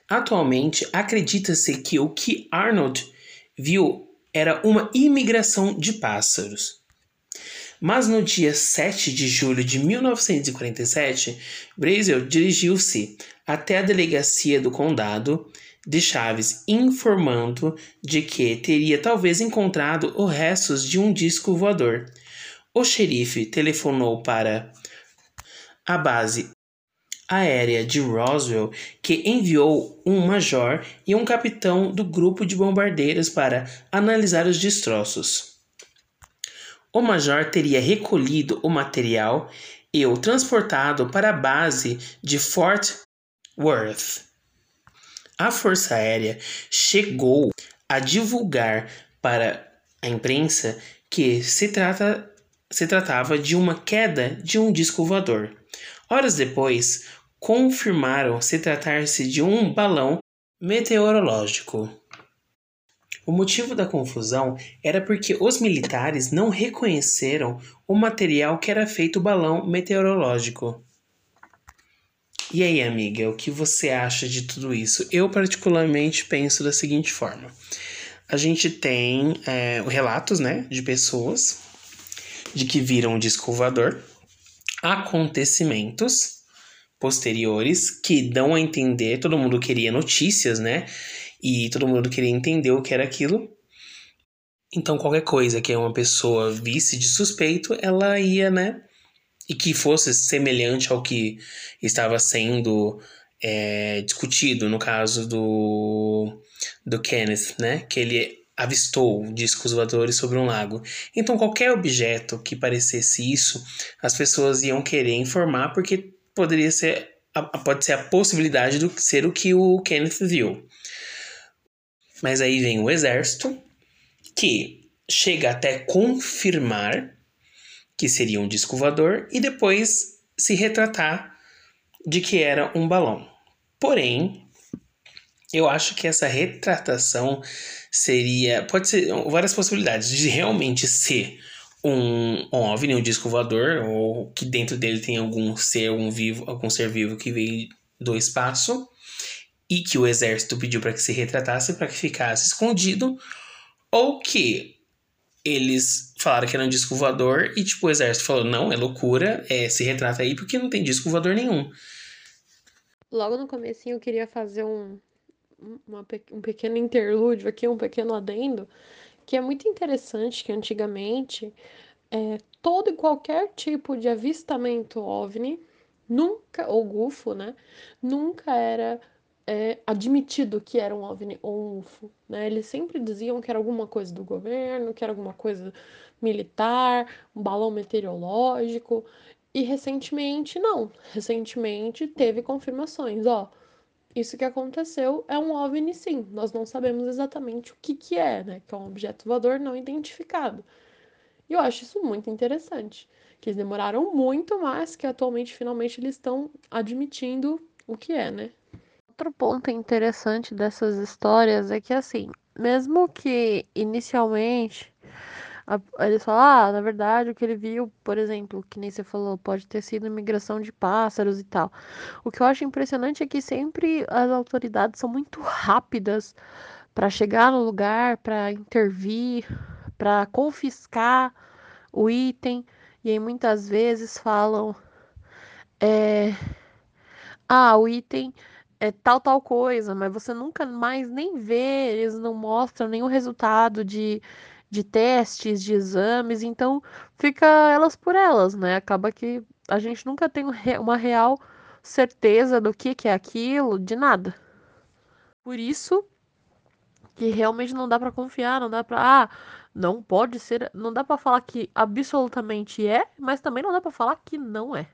Atualmente, acredita-se que o que Arnold viu era uma imigração de pássaros. Mas no dia 7 de julho de 1947, Brazel dirigiu-se até a delegacia do condado de Chaves, informando de que teria talvez encontrado os restos de um disco voador o xerife telefonou para a base aérea de Roswell, que enviou um major e um capitão do grupo de bombardeiros para analisar os destroços. O major teria recolhido o material e o transportado para a base de Fort Worth. A Força Aérea chegou a divulgar para a imprensa que se trata se tratava de uma queda de um disco voador. Horas depois, confirmaram se tratar-se de um balão meteorológico. O motivo da confusão era porque os militares não reconheceram o material que era feito o balão meteorológico. E aí, amiga, o que você acha de tudo isso? Eu, particularmente, penso da seguinte forma: a gente tem é, relatos né, de pessoas de que viram o disco voador, acontecimentos posteriores que dão a entender, todo mundo queria notícias, né? E todo mundo queria entender o que era aquilo. Então, qualquer coisa que uma pessoa visse de suspeito, ela ia, né? E que fosse semelhante ao que estava sendo é, discutido no caso do, do Kenneth, né? Que ele avistou discos voadores sobre um lago. Então, qualquer objeto que parecesse isso, as pessoas iam querer informar porque poderia ser pode ser a possibilidade de ser o que o Kenneth viu. Mas aí vem o exército que chega até confirmar que seria um disco voador e depois se retratar de que era um balão. Porém, eu acho que essa retratação seria. Pode ser várias possibilidades de realmente ser um, um OVNI, um disco voador, ou que dentro dele tem algum ser, algum, vivo, algum ser vivo que veio do espaço e que o exército pediu para que se retratasse para que ficasse escondido, ou que eles falaram que era um disco voador e tipo o exército falou não é loucura é se retrata aí porque não tem disco voador nenhum logo no comecinho eu queria fazer um uma, um pequeno interlúdio aqui, um pequeno adendo, que é muito interessante que antigamente é, todo e qualquer tipo de avistamento OVNI nunca, ou GUFO, né, nunca era é, admitido que era um OVNI ou um UFO, né, eles sempre diziam que era alguma coisa do governo, que era alguma coisa militar, um balão meteorológico, e recentemente não, recentemente teve confirmações, ó, isso que aconteceu é um OVNI sim, nós não sabemos exatamente o que que é, né, que é um objeto voador não identificado. E eu acho isso muito interessante, que eles demoraram muito, mas que atualmente finalmente eles estão admitindo o que é, né? Outro ponto interessante dessas histórias é que assim, mesmo que inicialmente eles falam, ah, na verdade, o que ele viu, por exemplo, que nem você falou, pode ter sido imigração de pássaros e tal. O que eu acho impressionante é que sempre as autoridades são muito rápidas para chegar no lugar, para intervir, para confiscar o item, e aí muitas vezes falam, é, ah, o item é tal, tal coisa, mas você nunca mais nem vê, eles não mostram nenhum resultado de de testes, de exames, então fica elas por elas, né? Acaba que a gente nunca tem uma real certeza do que, que é aquilo, de nada. Por isso que realmente não dá para confiar, não dá para ah, não pode ser, não dá para falar que absolutamente é, mas também não dá para falar que não é.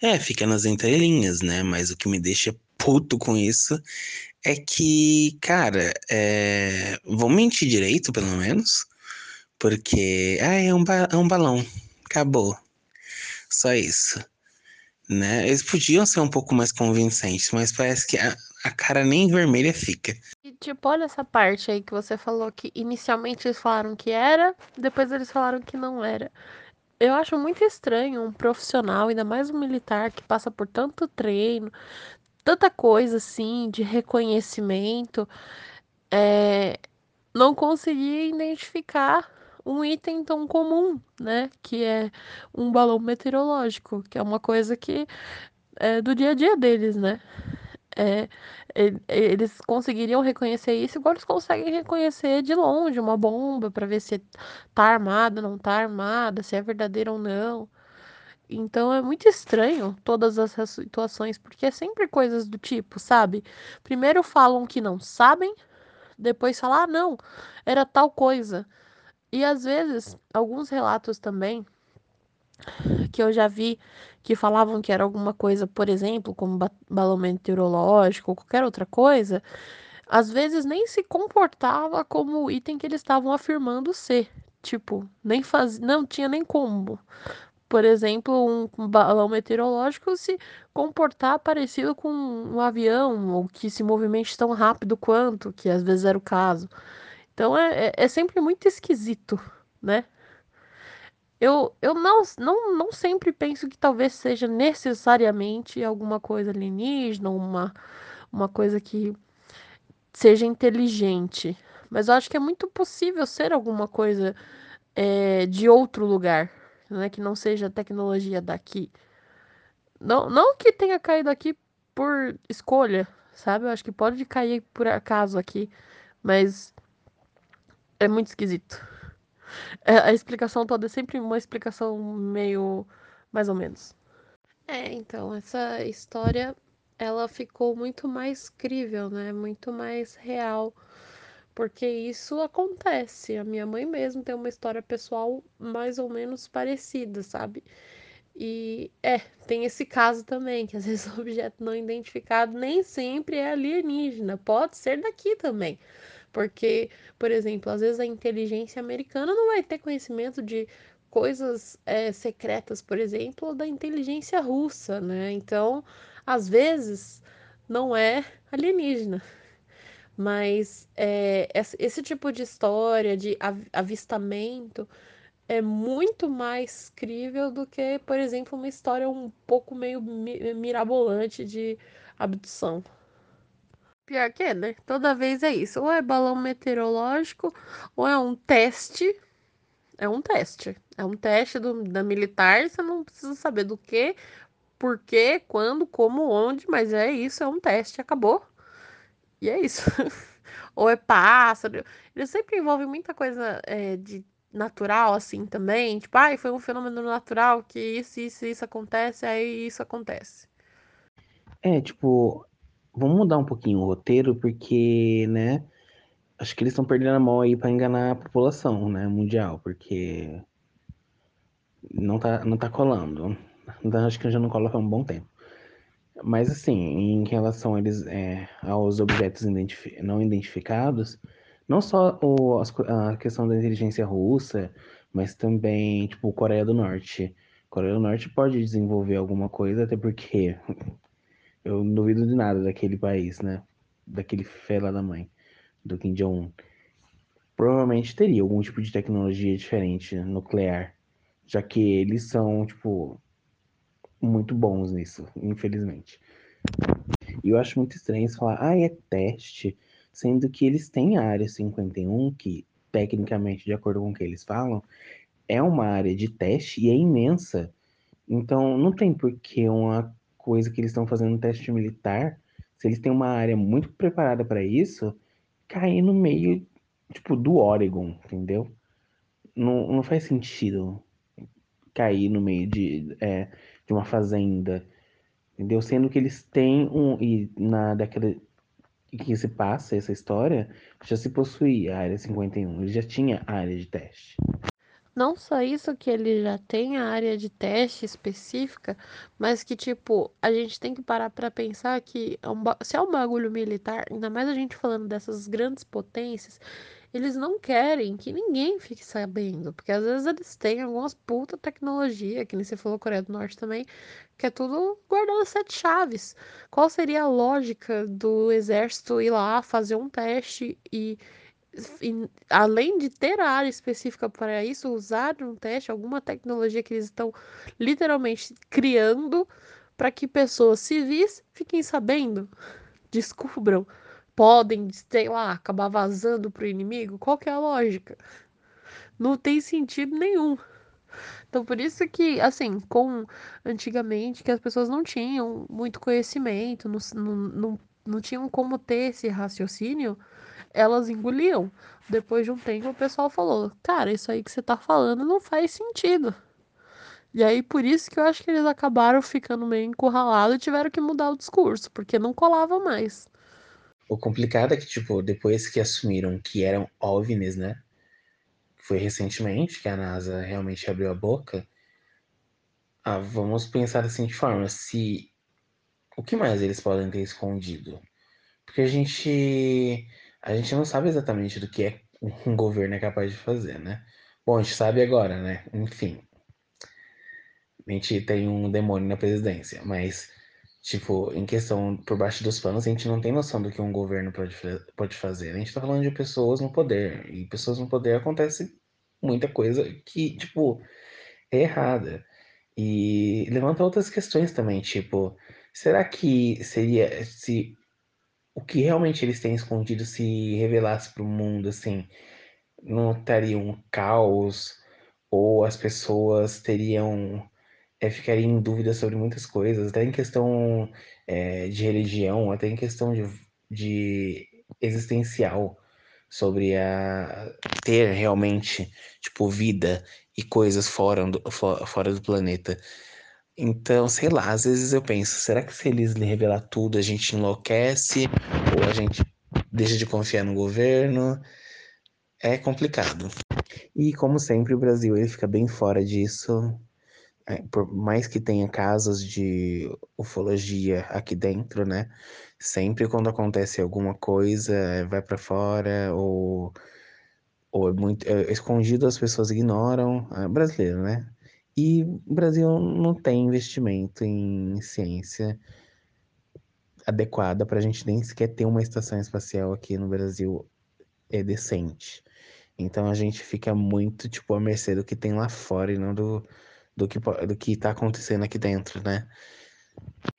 É, fica nas entrelinhas, né? Mas o que me deixa puto com isso é que, cara, é... mentir direito, pelo menos, porque, ah, é um, é um balão, acabou. Só isso. Né? Eles podiam ser um pouco mais convincentes, mas parece que a, a cara nem vermelha fica. E tipo, olha essa parte aí que você falou que inicialmente eles falaram que era, depois eles falaram que não era. Eu acho muito estranho um profissional, ainda mais um militar que passa por tanto treino, tanta coisa assim de reconhecimento, é, não consegui identificar um item tão comum, né? Que é um balão meteorológico, que é uma coisa que é do dia a dia deles, né? É, eles conseguiriam reconhecer isso igual eles conseguem reconhecer de longe uma bomba para ver se tá armada, não tá armada, se é verdadeira ou não. Então é muito estranho todas essas situações, porque é sempre coisas do tipo, sabe? Primeiro falam que não sabem, depois falam, ah, não, era tal coisa. E às vezes, alguns relatos também que eu já vi que falavam que era alguma coisa, por exemplo, como balão meteorológico ou qualquer outra coisa, às vezes nem se comportava como o item que eles estavam afirmando ser. Tipo, nem faz... não tinha nem como por exemplo, um balão meteorológico se comportar parecido com um avião, ou que se movimente tão rápido quanto, que às vezes era o caso. Então é, é, é sempre muito esquisito, né? Eu, eu não, não, não sempre penso que talvez seja necessariamente alguma coisa alienígena, uma, uma coisa que seja inteligente. Mas eu acho que é muito possível ser alguma coisa é, de outro lugar, né? Que não seja tecnologia daqui. Não, não que tenha caído aqui por escolha, sabe? Eu acho que pode cair por acaso aqui, mas é muito esquisito. É, a explicação toda é sempre uma explicação meio mais ou menos. É, então, essa história ela ficou muito mais crível, né? Muito mais real. Porque isso acontece. A minha mãe mesmo tem uma história pessoal mais ou menos parecida, sabe? E é, tem esse caso também, que às vezes o objeto não identificado nem sempre é alienígena, pode ser daqui também. Porque, por exemplo, às vezes a inteligência americana não vai ter conhecimento de coisas é, secretas, por exemplo, da inteligência russa, né? Então, às vezes, não é alienígena. Mas é, esse tipo de história, de avistamento, é muito mais crível do que, por exemplo, uma história um pouco meio mirabolante de abdução. Pior que é, né? Toda vez é isso. Ou é balão meteorológico, ou é um teste. É um teste. É um teste do, da militar. Você não precisa saber do que, por quê, quando, como, onde, mas é isso, é um teste, acabou. E é isso. ou é pássaro. Ele sempre envolve muita coisa é, de natural, assim, também. Tipo, ah, foi um fenômeno natural que isso, isso, isso acontece, aí isso acontece. É, tipo, vamos mudar um pouquinho o roteiro, porque, né, acho que eles estão perdendo a mão aí para enganar a população, né, mundial, porque não tá, não tá colando. Então, acho que já não cola há um bom tempo. Mas, assim, em relação a eles, é, aos objetos identifi não identificados, não só o, a questão da inteligência russa, mas também, tipo, Coreia do Norte. Coreia do Norte pode desenvolver alguma coisa, até porque eu não duvido de nada daquele país, né? Daquele fela da mãe, do Kim Jong-un. Provavelmente teria algum tipo de tecnologia diferente, nuclear, já que eles são, tipo, muito bons nisso, infelizmente. E eu acho muito estranho falar, ah, é teste, sendo que eles têm a área 51, que, tecnicamente, de acordo com o que eles falam, é uma área de teste e é imensa. Então, não tem por que uma coisa que eles estão fazendo um teste militar, se eles têm uma área muito preparada para isso, cair no meio, tipo, do Oregon, entendeu? Não, não faz sentido cair no meio de, é, de uma fazenda, entendeu? Sendo que eles têm um. E na década que se passa essa história, já se possuía a área 51, ele já tinha a área de teste. Não só isso que ele já tem a área de teste específica, mas que, tipo, a gente tem que parar para pensar que é se é um bagulho militar, ainda mais a gente falando dessas grandes potências, eles não querem que ninguém fique sabendo, porque às vezes eles têm algumas puta tecnologia, que nem você falou Coreia do Norte também, que é tudo guardado sete chaves. Qual seria a lógica do exército ir lá fazer um teste e e, além de ter a área específica para isso, usar um teste, alguma tecnologia que eles estão literalmente criando para que pessoas civis fiquem sabendo, descubram, podem, sei lá, acabar vazando para o inimigo. Qual que é a lógica? Não tem sentido nenhum. Então, por isso que, assim, com antigamente, que as pessoas não tinham muito conhecimento, não, não, não, não tinham como ter esse raciocínio, elas engoliam. Depois de um tempo, o pessoal falou: Cara, isso aí que você tá falando não faz sentido. E aí, por isso que eu acho que eles acabaram ficando meio encurralados e tiveram que mudar o discurso, porque não colava mais. O complicado é que, tipo, depois que assumiram que eram OVNIs, né? Foi recentemente que a NASA realmente abriu a boca. Ah, vamos pensar assim de forma: se. O que mais eles podem ter escondido? Porque a gente a gente não sabe exatamente do que é um governo é capaz de fazer, né? Bom, a gente sabe agora, né? Enfim, a gente tem um demônio na presidência, mas Tipo, em questão por baixo dos panos, a gente não tem noção do que um governo pode, pode fazer. A gente tá falando de pessoas no poder. E pessoas no poder acontece muita coisa que, tipo, é errada. E levanta outras questões também, tipo, será que seria se o que realmente eles têm escondido se revelasse para o mundo, assim, não estaria um caos ou as pessoas teriam é, ficariam em dúvida sobre muitas coisas, até em questão é, de religião, até em questão de, de existencial sobre a ter realmente tipo vida e coisas fora do, fora do planeta. Então, sei lá, às vezes eu penso, será que se eles revelar tudo, a gente enlouquece ou a gente deixa de confiar no governo? É complicado. E como sempre, o Brasil ele fica bem fora disso. É, por mais que tenha casos de ufologia aqui dentro, né? Sempre quando acontece alguma coisa, vai para fora ou ou é muito é, escondido, as pessoas ignoram. É brasileiro, né? E o Brasil não tem investimento em ciência adequada para a gente nem sequer ter uma estação espacial aqui no Brasil é decente. Então a gente fica muito tipo à mercê do que tem lá fora e não do, do que do que está acontecendo aqui dentro, né?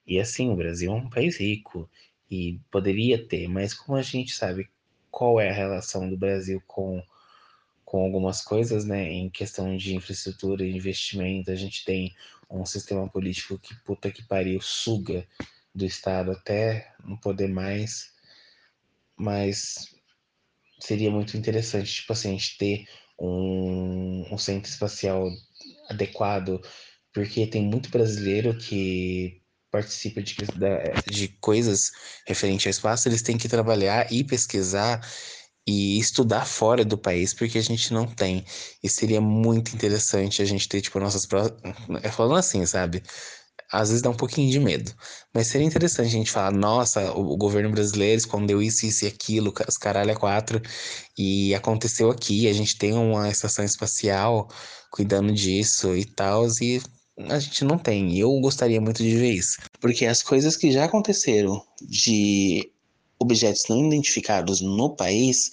E assim, o Brasil é um país rico e poderia ter, mas como a gente sabe qual é a relação do Brasil com com algumas coisas, né, em questão de infraestrutura investimento, a gente tem um sistema político que puta que pariu suga do Estado até não poder mais, mas seria muito interessante, tipo assim, a gente ter um, um centro espacial adequado, porque tem muito brasileiro que participa de, de coisas referentes ao espaço, eles têm que trabalhar e pesquisar e estudar fora do país, porque a gente não tem. E seria muito interessante a gente ter, tipo, nossas próprias. É falando assim, sabe? Às vezes dá um pouquinho de medo. Mas seria interessante a gente falar, nossa, o, governo brasileiro escondeu isso, isso e aquilo, os caralho é quatro, e aconteceu aqui, a gente tem uma estação espacial cuidando disso e tal, e a gente não tem. Eu gostaria muito de ver isso. Porque as coisas que já aconteceram de objetos não identificados no país,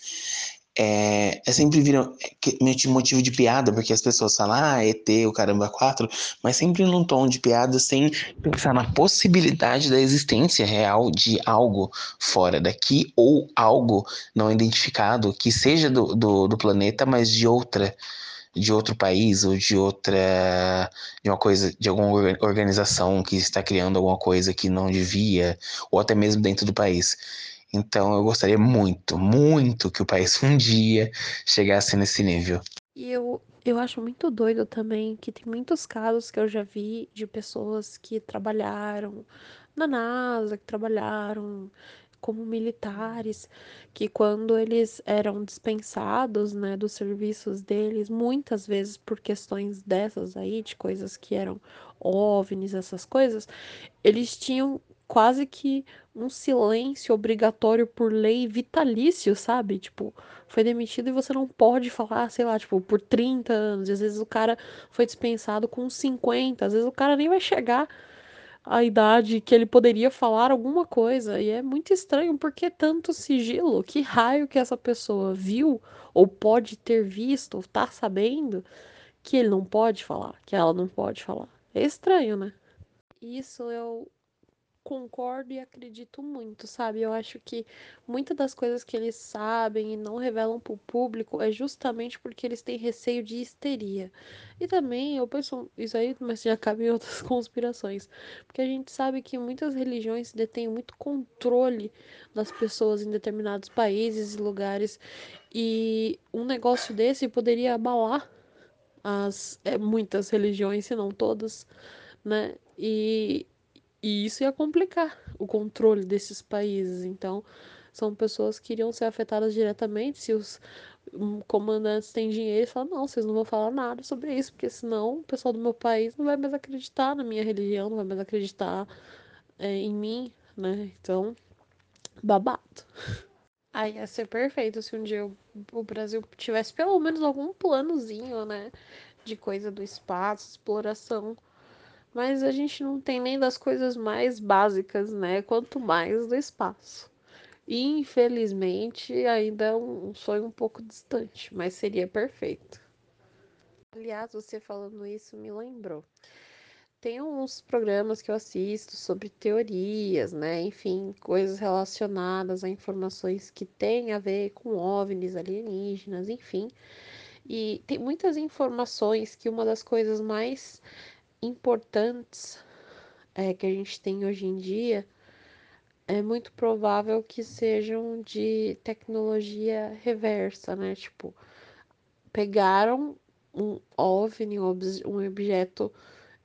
é, é sempre viram é, motivo de piada, porque as pessoas falam, ah, ET, o caramba 4, mas sempre num tom de piada, sem pensar na possibilidade da existência real de algo fora daqui, ou algo não identificado, que seja do, do, do planeta, mas de outra de outro país ou de outra de uma coisa de alguma organização que está criando alguma coisa que não devia ou até mesmo dentro do país então eu gostaria muito, muito que o país um dia chegasse nesse nível. E eu, eu acho muito doido também que tem muitos casos que eu já vi de pessoas que trabalharam na NASA, que trabalharam como militares, que quando eles eram dispensados, né, dos serviços deles, muitas vezes por questões dessas aí, de coisas que eram OVNIs, essas coisas, eles tinham quase que um silêncio obrigatório por lei vitalício, sabe? Tipo, foi demitido e você não pode falar, sei lá, tipo, por 30 anos. Às vezes o cara foi dispensado com 50, às vezes o cara nem vai chegar à idade que ele poderia falar alguma coisa. E é muito estranho, porque tanto sigilo? Que raio que essa pessoa viu, ou pode ter visto, ou tá sabendo, que ele não pode falar, que ela não pode falar. É estranho, né? Isso eu concordo e acredito muito, sabe? Eu acho que muitas das coisas que eles sabem e não revelam para o público é justamente porque eles têm receio de histeria. E também eu penso isso aí, mas já cabe em outras conspirações, porque a gente sabe que muitas religiões detêm muito controle das pessoas em determinados países e lugares e um negócio desse poderia abalar as é, muitas religiões, se não todas, né? E e isso ia complicar o controle desses países. Então, são pessoas que iriam ser afetadas diretamente se os hum, comandantes têm dinheiro e falam, não, vocês não vão falar nada sobre isso, porque senão o pessoal do meu país não vai mais acreditar na minha religião, não vai mais acreditar é, em mim, né? Então, babado. Aí ia ser perfeito se um dia o Brasil tivesse pelo menos algum planozinho, né? De coisa do espaço, exploração mas a gente não tem nem das coisas mais básicas, né? Quanto mais do espaço. E, infelizmente, ainda é um sonho um pouco distante, mas seria perfeito. Aliás, você falando isso me lembrou. Tem uns programas que eu assisto sobre teorias, né? Enfim, coisas relacionadas a informações que têm a ver com OVNIs alienígenas, enfim. E tem muitas informações que uma das coisas mais importantes é, que a gente tem hoje em dia é muito provável que sejam de tecnologia reversa, né? Tipo, pegaram um OVNI, um objeto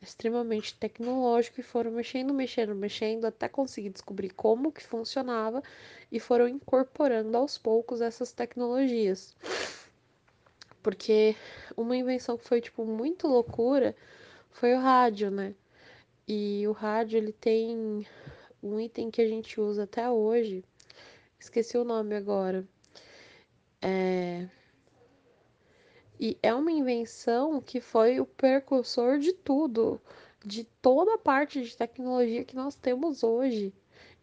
extremamente tecnológico e foram mexendo, mexendo, mexendo até conseguir descobrir como que funcionava e foram incorporando aos poucos essas tecnologias. Porque uma invenção que foi tipo muito loucura foi o rádio, né? E o rádio ele tem um item que a gente usa até hoje. Esqueci o nome agora. É e é uma invenção que foi o precursor de tudo, de toda a parte de tecnologia que nós temos hoje,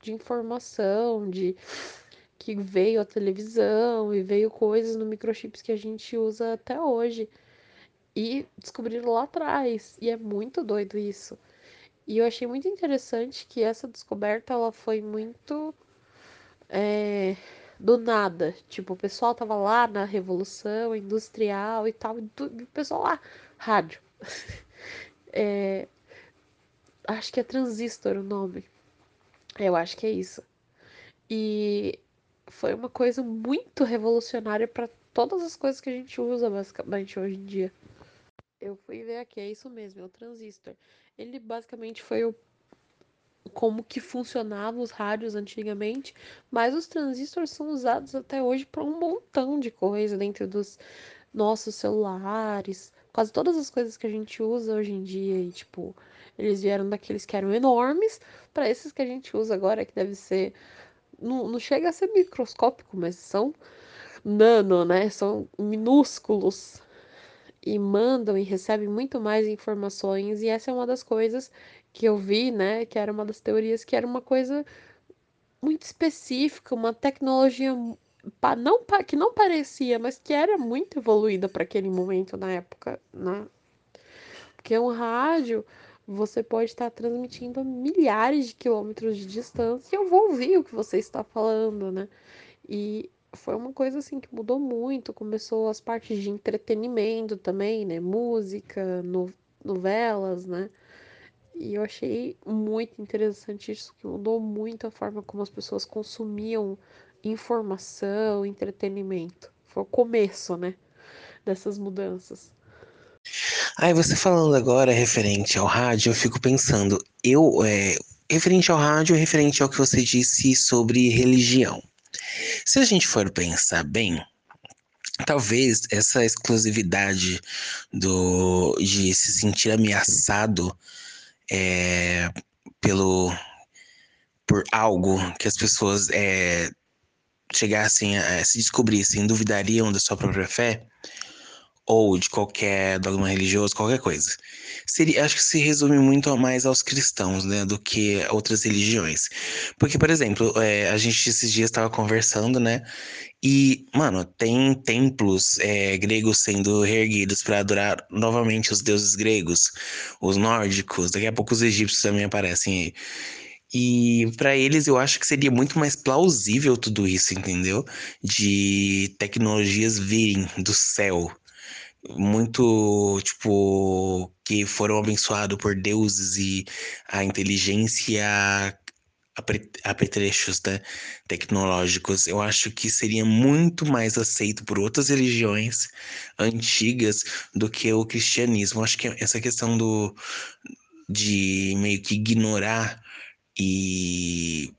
de informação, de que veio a televisão e veio coisas no microchips que a gente usa até hoje. E descobriram lá atrás, e é muito doido isso. E eu achei muito interessante que essa descoberta ela foi muito é, do nada. Tipo, o pessoal tava lá na Revolução Industrial e tal, e o pessoal lá, rádio. é, acho que é transistor o nome. Eu acho que é isso. E foi uma coisa muito revolucionária para todas as coisas que a gente usa basicamente hoje em dia. Eu fui ver aqui, é isso mesmo, é o transistor. Ele basicamente foi o como que funcionavam os rádios antigamente, mas os transistores são usados até hoje para um montão de coisa dentro dos nossos celulares, quase todas as coisas que a gente usa hoje em dia, e tipo, eles vieram daqueles que eram enormes para esses que a gente usa agora, que deve ser não, não chega a ser microscópico, mas são nano, né? São minúsculos e mandam e recebem muito mais informações, e essa é uma das coisas que eu vi, né, que era uma das teorias que era uma coisa muito específica, uma tecnologia não que não parecia, mas que era muito evoluída para aquele momento na época, né? Porque um rádio você pode estar transmitindo a milhares de quilômetros de distância e eu vou ouvir o que você está falando, né? E foi uma coisa assim que mudou muito, começou as partes de entretenimento também, né? Música, no, novelas, né? E eu achei muito interessante isso, que mudou muito a forma como as pessoas consumiam informação, entretenimento. Foi o começo, né, dessas mudanças. Aí você falando agora referente ao rádio, eu fico pensando, eu é, referente ao rádio, referente ao que você disse sobre religião. Se a gente for pensar bem, talvez essa exclusividade do de se sentir ameaçado é, pelo por algo que as pessoas é, chegassem a, se descobrissem, duvidariam da sua própria fé ou de qualquer dogma religioso, qualquer coisa. Seria, acho que se resume muito mais aos cristãos, né, do que outras religiões. Porque, por exemplo, é, a gente esses dias estava conversando, né, e, mano, tem templos é, gregos sendo reerguidos para adorar novamente os deuses gregos, os nórdicos, daqui a pouco os egípcios também aparecem aí. E para eles eu acho que seria muito mais plausível tudo isso, entendeu? De tecnologias virem do céu. Muito, tipo, que foram abençoados por deuses e a inteligência apetrechos né, tecnológicos, eu acho que seria muito mais aceito por outras religiões antigas do que o cristianismo. Eu acho que essa questão do de meio que ignorar e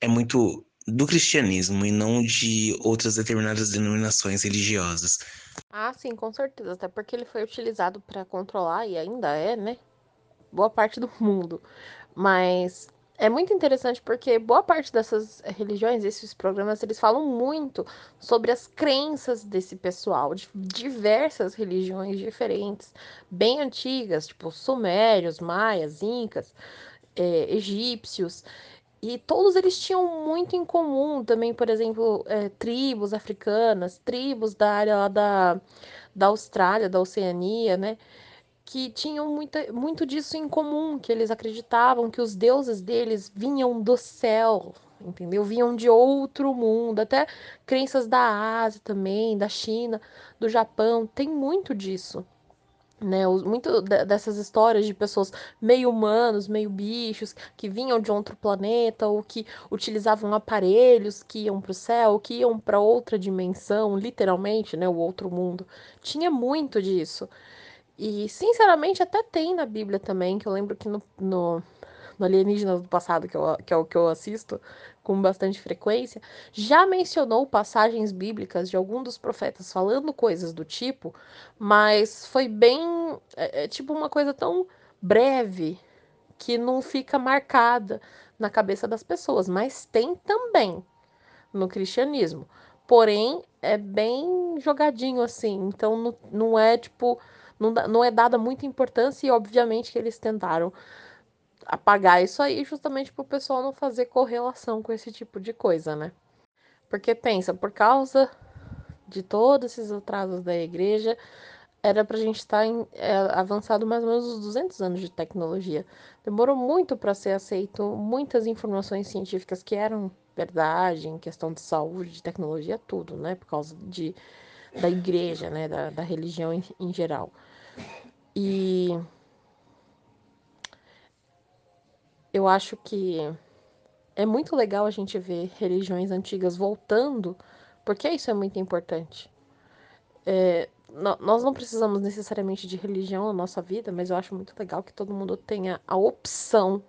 é muito do cristianismo e não de outras determinadas denominações religiosas. Ah, sim, com certeza, até porque ele foi utilizado para controlar e ainda é, né? Boa parte do mundo. Mas é muito interessante porque boa parte dessas religiões, esses programas, eles falam muito sobre as crenças desse pessoal, de diversas religiões diferentes, bem antigas, tipo sumérios, maias, incas, é, egípcios. E todos eles tinham muito em comum também, por exemplo, é, tribos africanas, tribos da área lá da, da Austrália, da Oceania, né? Que tinham muita, muito disso em comum, que eles acreditavam que os deuses deles vinham do céu, entendeu? Vinham de outro mundo, até crenças da Ásia também, da China, do Japão, tem muito disso né? Muito dessas histórias de pessoas meio humanos, meio bichos, que vinham de outro planeta ou que utilizavam aparelhos que iam para o céu, que iam para outra dimensão, literalmente, né? O outro mundo. Tinha muito disso. E, sinceramente, até tem na Bíblia também, que eu lembro que no, no, no Alienígenas do Passado, que, eu, que é o que eu assisto com bastante frequência, já mencionou passagens bíblicas de algum dos profetas falando coisas do tipo, mas foi bem. É, é tipo uma coisa tão breve que não fica marcada na cabeça das pessoas, mas tem também no cristianismo. Porém, é bem jogadinho assim, então não, não é tipo. Não, não é dada muita importância e, obviamente, que eles tentaram apagar isso aí justamente para o pessoal não fazer correlação com esse tipo de coisa, né? Porque pensa, por causa de todos esses atrasos da igreja, era para a gente estar tá é, avançado mais ou menos uns 200 anos de tecnologia. Demorou muito para ser aceito muitas informações científicas que eram verdade em questão de saúde, de tecnologia, tudo, né? Por causa de, da igreja, né? Da, da religião em, em geral. E eu acho que é muito legal a gente ver religiões antigas voltando, porque isso é muito importante. É, nós não precisamos necessariamente de religião na nossa vida, mas eu acho muito legal que todo mundo tenha a opção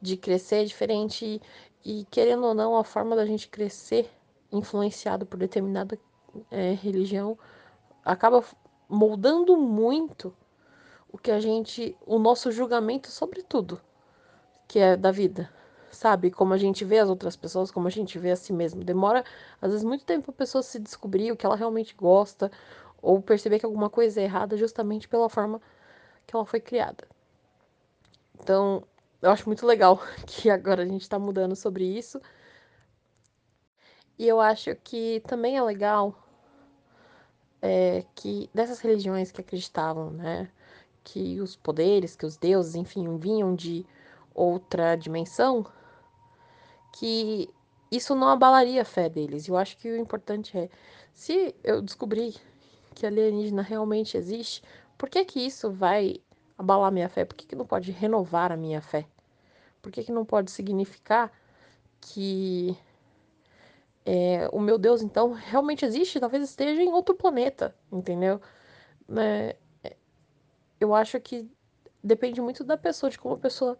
de crescer diferente e, e querendo ou não, a forma da gente crescer influenciado por determinada é, religião acaba moldando muito o que a gente, o nosso julgamento sobre tudo que é da vida, sabe? Como a gente vê as outras pessoas, como a gente vê a si mesmo. Demora, às vezes, muito tempo a pessoa se descobrir o que ela realmente gosta, ou perceber que alguma coisa é errada justamente pela forma que ela foi criada. Então, eu acho muito legal que agora a gente está mudando sobre isso. E eu acho que também é legal é, que dessas religiões que acreditavam, né, que os poderes, que os deuses, enfim, vinham de outra dimensão, que isso não abalaria a fé deles. Eu acho que o importante é, se eu descobrir que alienígena realmente existe, por que que isso vai abalar minha fé? Por que, que não pode renovar a minha fé? Por que, que não pode significar que é, o meu Deus, então, realmente existe? Talvez esteja em outro planeta, entendeu? É, eu acho que depende muito da pessoa, de como a pessoa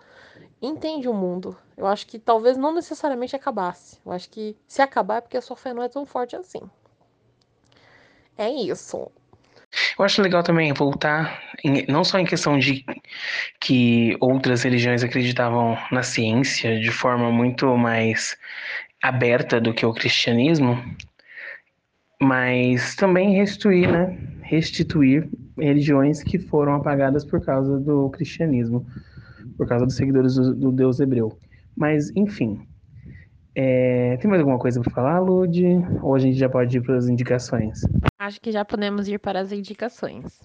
entende o mundo. Eu acho que talvez não necessariamente acabasse. Eu acho que se acabar é porque a sua fé não é tão forte assim. É isso. Eu acho legal também voltar, em, não só em questão de que outras religiões acreditavam na ciência de forma muito mais aberta do que o cristianismo, mas também restituir, né? Restituir religiões que foram apagadas por causa do cristianismo, por causa dos seguidores do, do Deus hebreu. Mas, enfim. É, tem mais alguma coisa para falar, Lud? Ou a gente já pode ir para as indicações? Acho que já podemos ir para as indicações.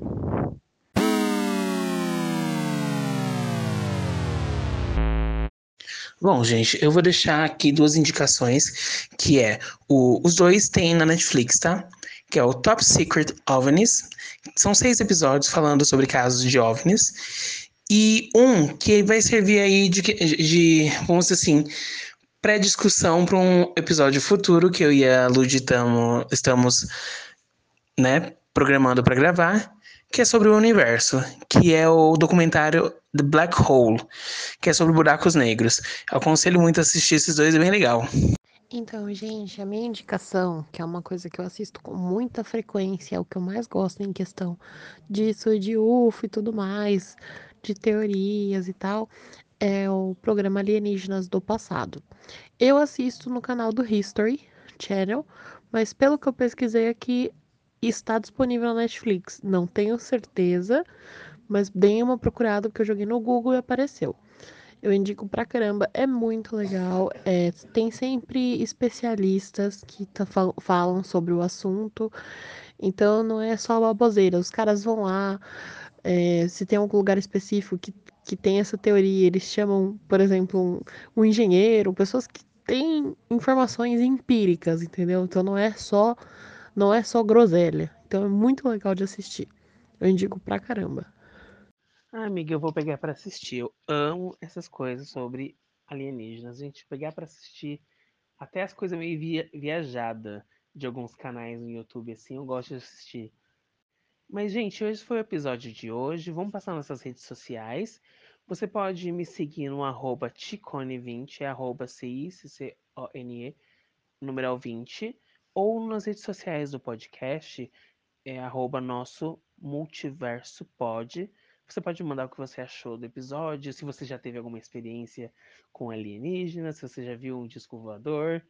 Bom, gente, eu vou deixar aqui duas indicações, que é o, os dois tem na Netflix, tá? Que é o Top Secret OVNIs. São seis episódios falando sobre casos de OVNIs. E um que vai servir aí de, de vamos dizer assim, pré-discussão para um episódio futuro que eu e a Lud tamo, estamos né, programando para gravar, que é sobre o universo, que é o documentário The Black Hole, que é sobre buracos negros. Eu aconselho muito a assistir esses dois, é bem legal. Então, gente, a minha indicação, que é uma coisa que eu assisto com muita frequência, é o que eu mais gosto em questão disso, de UFO e tudo mais, de teorias e tal, é o programa Alienígenas do Passado. Eu assisto no canal do History Channel, mas pelo que eu pesquisei aqui, está disponível na Netflix. Não tenho certeza, mas deem uma procurada porque eu joguei no Google e apareceu. Eu indico pra caramba, é muito legal. É, tem sempre especialistas que tá, falam sobre o assunto. Então não é só baboseira. Os caras vão lá. É, se tem algum lugar específico que, que tem essa teoria, eles chamam, por exemplo, um, um engenheiro, pessoas que têm informações empíricas, entendeu? Então não é só não é só groselha. Então é muito legal de assistir. Eu indico pra caramba. Ah, amiga, eu vou pegar para assistir. Eu amo essas coisas sobre alienígenas. Gente pegar para assistir até as coisas meio via viajada de alguns canais no YouTube assim, eu gosto de assistir. Mas gente, hoje foi o episódio de hoje. Vamos passar nossas redes sociais. Você pode me seguir no arroba Ticone20, é arroba C-I-C-C-O-N-E, numeral 20, ou nas redes sociais do podcast, é arroba nosso multiverso pod. Você pode mandar o que você achou do episódio, se você já teve alguma experiência com alienígenas, se você já viu um disco voador.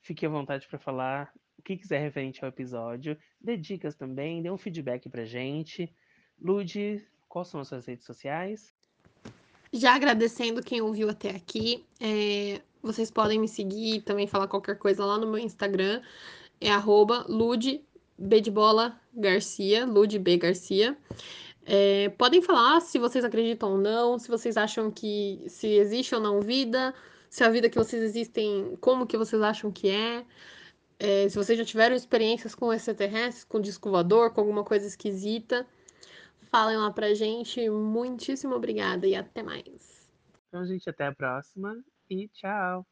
Fique à vontade para falar o que quiser referente ao episódio. Dê dicas também, dê um feedback pra gente. Lude, quais são as suas redes sociais? Já agradecendo quem ouviu até aqui. É, vocês podem me seguir e também falar qualquer coisa lá no meu Instagram. É arroba Lude B de bola Garcia, Lude B Garcia. É, podem falar se vocês acreditam ou não, se vocês acham que se existe ou não vida, se a vida que vocês existem, como que vocês acham que é, é se vocês já tiveram experiências com extraterrestres, com disco com alguma coisa esquisita, falem lá pra gente. Muitíssimo obrigada e até mais. Então, gente, até a próxima e tchau.